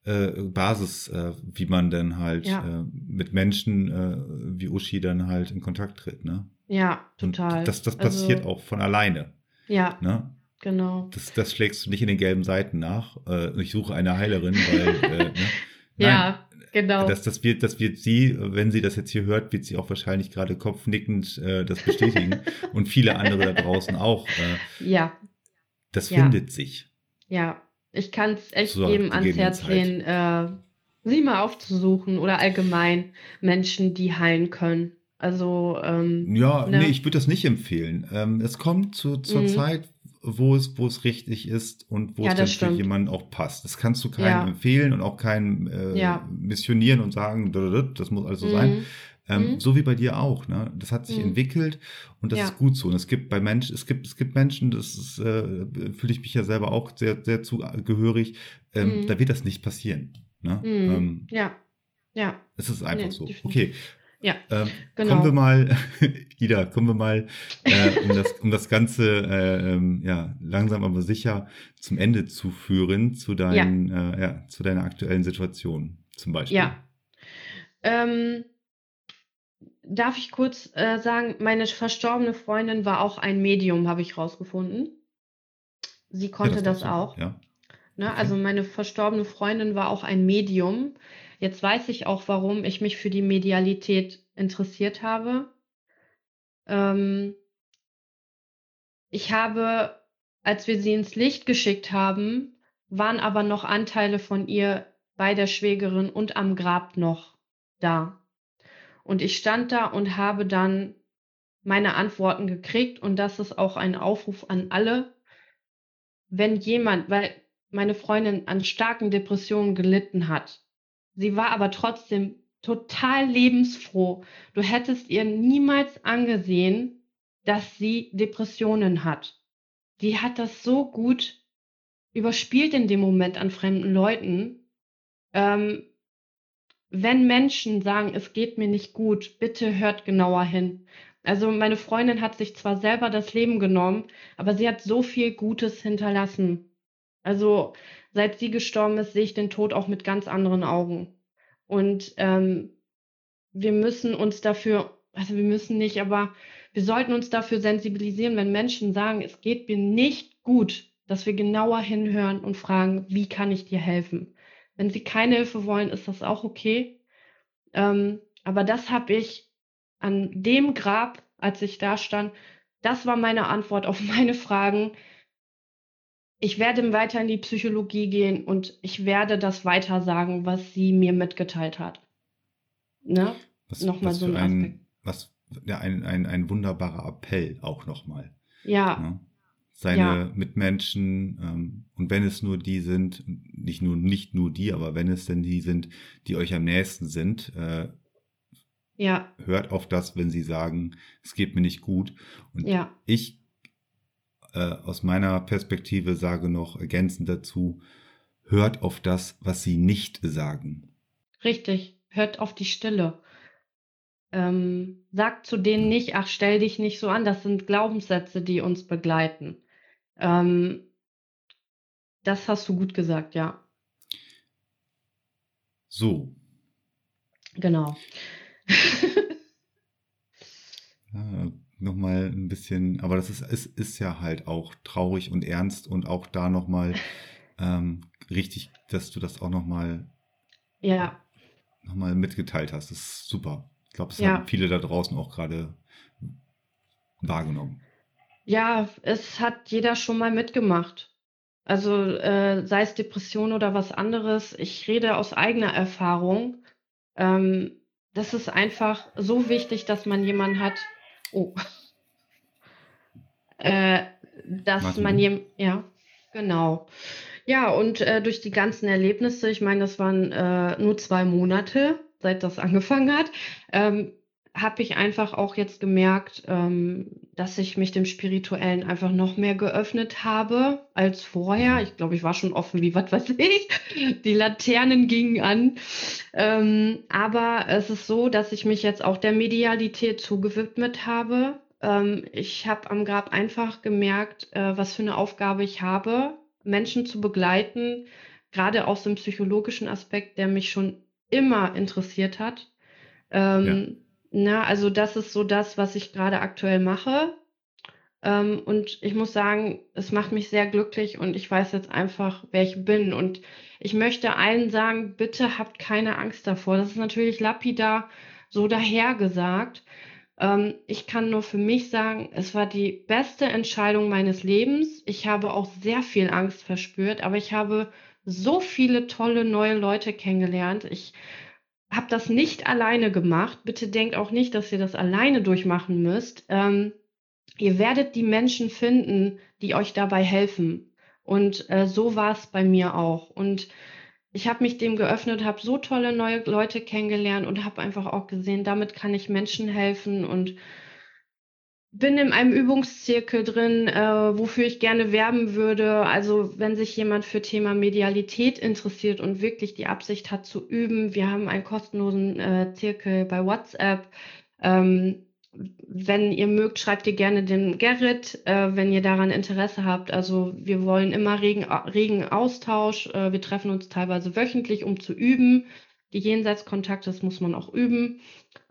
äh, Basis, äh, wie man dann halt Ja. äh, mit Menschen äh, wie Uschi dann halt in Kontakt tritt, ne? ja, Und total. Das, das Also, passiert auch von alleine, Ja, ne? genau. Das, das schlägst du nicht in den gelben Seiten nach. Ich suche eine Heilerin, weil ne? Nein, Ja, genau. Das, das, wird, das wird sie, wenn sie das jetzt hier hört, wird sie auch wahrscheinlich gerade kopfnickend äh, das bestätigen. Und viele andere da draußen auch. Äh, Ja, das Ja. findet sich. ja. Ich kann es echt jedem ans Herz legen, äh, sie mal aufzusuchen oder allgemein Menschen, die heilen können. Also, ähm, Ja, Ne? nee, ich würde das nicht empfehlen. Ähm, es kommt zu, zur Mhm. Zeit, wo es, wo es richtig ist und wo Ja, es dann für jemanden auch passt. Das kannst du keinem Ja. empfehlen und auch keinem äh, Ja. missionieren und sagen, das muss alles so sein. mhm, Ähm, Mhm. So wie bei dir auch. Ne? Das hat sich Mhm. entwickelt und das Ja. ist gut so. Und es gibt bei Menschen, es gibt, es gibt Menschen, das ist, äh, fühle ich mich ja selber auch sehr, sehr zugehörig. Ähm, Mhm. Da wird das nicht passieren. Ne? mhm. Ähm, ja, ja, es ist einfach Nee, so. Okay. Ja, Ähm, genau. Kommen wir mal, Ida, kommen wir mal, äh, um, das, um das Ganze äh, ähm, ja, langsam aber sicher zum Ende zu führen, zu, deinen, Äh, ja, zu deiner aktuellen Situation zum Beispiel. Ja. Ähm, darf ich kurz äh, sagen, meine verstorbene Freundin war auch ein Medium, habe ich rausgefunden. Sie Ja, konnte das, darfst du. auch. Ja. Ne? Okay. Also meine verstorbene Freundin war auch ein Medium. Jetzt weiß ich auch, warum ich mich für die Medialität interessiert habe. Ähm, ich habe, als wir sie ins Licht geschickt haben, waren aber noch Anteile von ihr bei der Schwägerin und am Grab noch da. Und ich stand da und habe dann meine Antworten gekriegt und das ist auch ein Aufruf an alle, wenn jemand, weil meine Freundin an starken Depressionen gelitten hat, sie war aber trotzdem total lebensfroh. Du hättest ihr niemals angesehen, dass sie Depressionen hat. Die hat das so gut überspielt in dem Moment an fremden Leuten. Ähm, wenn Menschen sagen, es geht mir nicht gut, bitte hört genauer hin. Also meine Freundin hat sich zwar selber das Leben genommen, aber sie hat so viel Gutes hinterlassen. Also seit sie gestorben ist, sehe ich den Tod auch mit ganz anderen Augen. Und ähm, wir müssen uns dafür, also wir müssen nicht, aber wir sollten uns dafür sensibilisieren, wenn Menschen sagen, es geht mir nicht gut, dass wir genauer hinhören und fragen, wie kann ich dir helfen? Wenn sie keine Hilfe wollen, ist das auch okay. Ähm, aber das habe ich an dem Grab, als ich da stand, das war meine Antwort auf meine Fragen. Ich werde weiter in die Psychologie gehen und ich werde das weiter sagen, was sie mir mitgeteilt hat. Ne? Was, nochmal was so ein, Aspekt. Was, ja, ein, ein, ein wunderbarer Appell auch nochmal. Ja. Ne? Seine ja. Mitmenschen, ähm, und wenn es nur die sind, nicht nur, nicht nur die, aber wenn es denn die sind, die euch am nächsten sind, äh, ja. hört auf das, wenn sie sagen, es geht mir nicht gut. Und ja. ich äh, aus meiner Perspektive sage noch ergänzend dazu, hört auf das, was sie nicht sagen. Richtig, hört auf die Stille. Ähm, sagt zu denen nicht, ach, stell dich nicht so an. Das sind Glaubenssätze, die uns begleiten. Ähm, das hast du gut gesagt, ja. So. Genau. ja, nochmal ein bisschen, aber das ist, ist, ist ja halt auch traurig und ernst und auch da nochmal ähm, richtig, dass du das auch nochmal ja. noch mitgeteilt hast. Das ist super. Ich glaube, das ja. haben viele da draußen auch gerade wahrgenommen. Ja, es hat jeder schon mal mitgemacht. Also äh, sei es Depression oder was anderes. Ich rede aus eigener Erfahrung. Ähm, das ist einfach so wichtig, dass man jemanden hat. Oh. Äh, dass Martin. man jemanden. Ja, genau. Ja, und äh, durch die ganzen Erlebnisse, ich meine, das waren äh, nur zwei Monate, seit das angefangen hat, ähm, habe ich einfach auch jetzt gemerkt, ähm, dass ich mich dem Spirituellen einfach noch mehr geöffnet habe als vorher. Ich glaube, ich war schon offen wie was weiß ich. Die Laternen gingen an. Ähm, aber es ist so, dass ich mich jetzt auch der Medialität zugewidmet habe. Ähm, ich habe am Grab einfach gemerkt, äh, was für eine Aufgabe ich habe, Menschen zu begleiten, gerade aus dem psychologischen Aspekt, der mich schon immer interessiert hat. Ähm, na, also das ist so das, was ich gerade aktuell mache. Ähm, und ich muss sagen, es macht mich sehr glücklich und ich weiß jetzt einfach, wer ich bin. Und ich möchte allen sagen, bitte habt keine Angst davor. Das ist natürlich lapidar so dahergesagt. Ähm, ich kann nur für mich sagen, es war die beste Entscheidung meines Lebens. Ich habe auch sehr viel Angst verspürt, aber ich habe so viele tolle neue Leute kennengelernt. Ich habe das nicht alleine gemacht. Bitte denkt auch nicht, dass ihr das alleine durchmachen müsst. Ähm, ihr werdet die Menschen finden, die euch dabei helfen. Und äh, so war es bei mir auch. Und ich habe mich dem geöffnet, habe so tolle neue Leute kennengelernt und habe einfach auch gesehen, damit kann ich Menschen helfen und bin in einem Übungszirkel drin, äh, wofür ich gerne werben würde. Also wenn sich jemand für Thema Medialität interessiert und wirklich die Absicht hat zu üben, wir haben einen kostenlosen äh, Zirkel bei WhatsApp. Ähm, wenn ihr mögt, schreibt ihr gerne den Gerrit, äh, wenn ihr daran Interesse habt. Also wir wollen immer regen, regen Austausch. Äh, wir treffen uns teilweise wöchentlich, um zu üben. Die Jenseitskontakte, das muss man auch üben.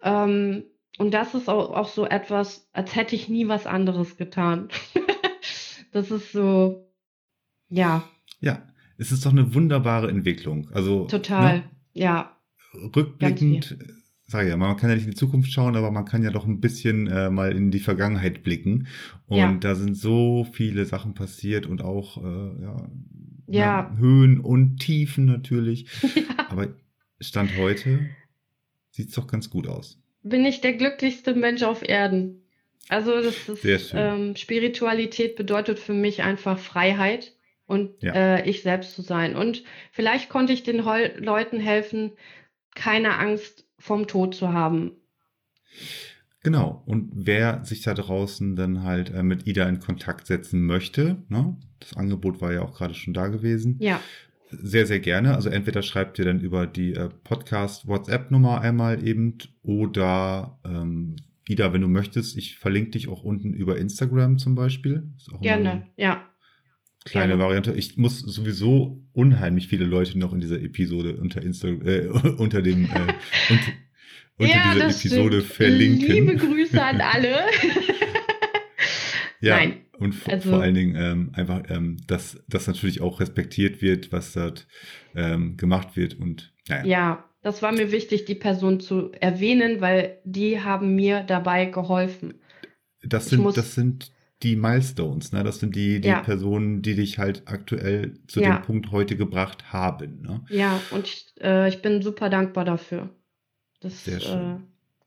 Ähm, und das ist auch, auch so etwas, als hätte ich nie was anderes getan. das ist so, ja. Ja, es ist doch eine wunderbare Entwicklung. Also total, ne? ja. Rückblickend, sage ich ja, man kann ja nicht in die Zukunft schauen, aber man kann ja doch ein bisschen äh, mal in die Vergangenheit blicken. Und ja. da sind so viele Sachen passiert und auch äh, ja, ja. ja, Höhen und Tiefen natürlich. Ja. Aber Stand heute sieht es doch ganz gut aus bin ich der glücklichste Mensch auf Erden. Also das ist ähm, Spiritualität bedeutet für mich einfach Freiheit und ja. äh, ich selbst zu sein. Und vielleicht konnte ich den Hol Leuten helfen, keine Angst vom Tod zu haben. Genau. Und wer sich da draußen dann halt äh, mit Ida in Kontakt setzen möchte, ne? das Angebot war ja auch gerade schon da gewesen. Ja sehr, sehr gerne. Also entweder schreibt ihr dann über die äh, Podcast-WhatsApp-Nummer einmal eben oder ähm, Ida, wenn du möchtest, ich verlinke dich auch unten über Instagram zum Beispiel. gerne, ja. Kleine Gerne. Variante. Ich muss sowieso unheimlich viele Leute noch in dieser Episode unter Instagram, äh, unter dem, äh, unter, unter ja, dieser Episode stimmt. verlinken. Liebe Grüße an alle. ja, Nein. Und vor, Also- vor allen Dingen ähm, einfach, ähm, dass das natürlich auch respektiert wird, was dort ähm, gemacht wird. Und naja, Ja, das war mir wichtig, die Person zu erwähnen, weil die haben mir dabei geholfen. das sind, muss- das sind die Milestones, ne? Das sind die, die Ja. Personen, die dich halt aktuell zu Ja. dem Punkt heute gebracht haben. Ne? Ja, und ich, äh, ich bin super dankbar dafür. Das Sehr äh,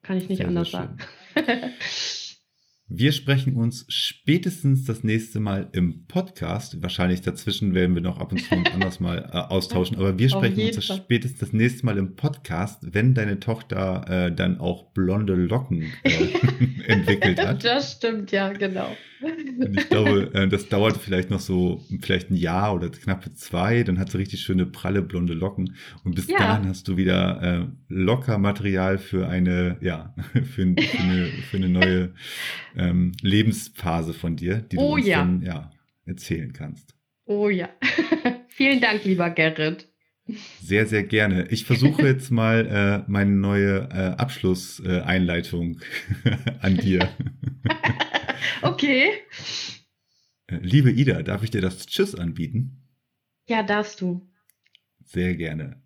kann ich nicht Sehr, sehr anders schön. sagen. Wir sprechen uns spätestens das nächste Mal im Podcast. Wahrscheinlich dazwischen werden wir noch ab und zu uns anders mal äh, austauschen. Aber wir sprechen uns das spätestens das nächste Mal im Podcast, wenn deine Tochter äh, dann auch blonde Locken äh, entwickelt hat. Das stimmt, ja, genau. Und ich glaube, äh, das dauert vielleicht noch so, vielleicht ein Jahr oder knappe zwei. Dann hat sie richtig schöne, pralle, blonde Locken. Und bis Ja. dahin hast du wieder äh, locker Material für eine, ja, für, ein- für, eine, für eine neue ähm, Lebensphase von dir, die du Oh uns ja. dann ja, erzählen kannst. Oh ja. Vielen Dank, lieber Gerrit. Sehr, sehr gerne. Ich versuche jetzt mal äh, meine neue äh, Abschlusseinleitung äh, an dir. Okay. Äh, Liebe Ida, darf ich dir das Tschüss anbieten? Ja, darfst du. Sehr gerne.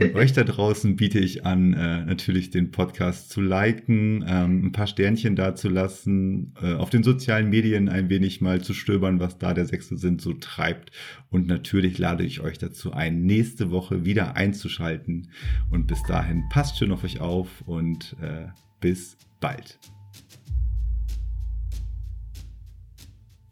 Und euch da draußen biete ich an, äh, natürlich den Podcast zu liken, ähm, ein paar Sternchen dazulassen, äh, auf den sozialen Medien ein wenig mal zu stöbern, was da der sechste Sinn so treibt. Und natürlich lade ich euch dazu ein, nächste Woche wieder einzuschalten. Und bis dahin passt schön auf euch auf und äh, bis bald.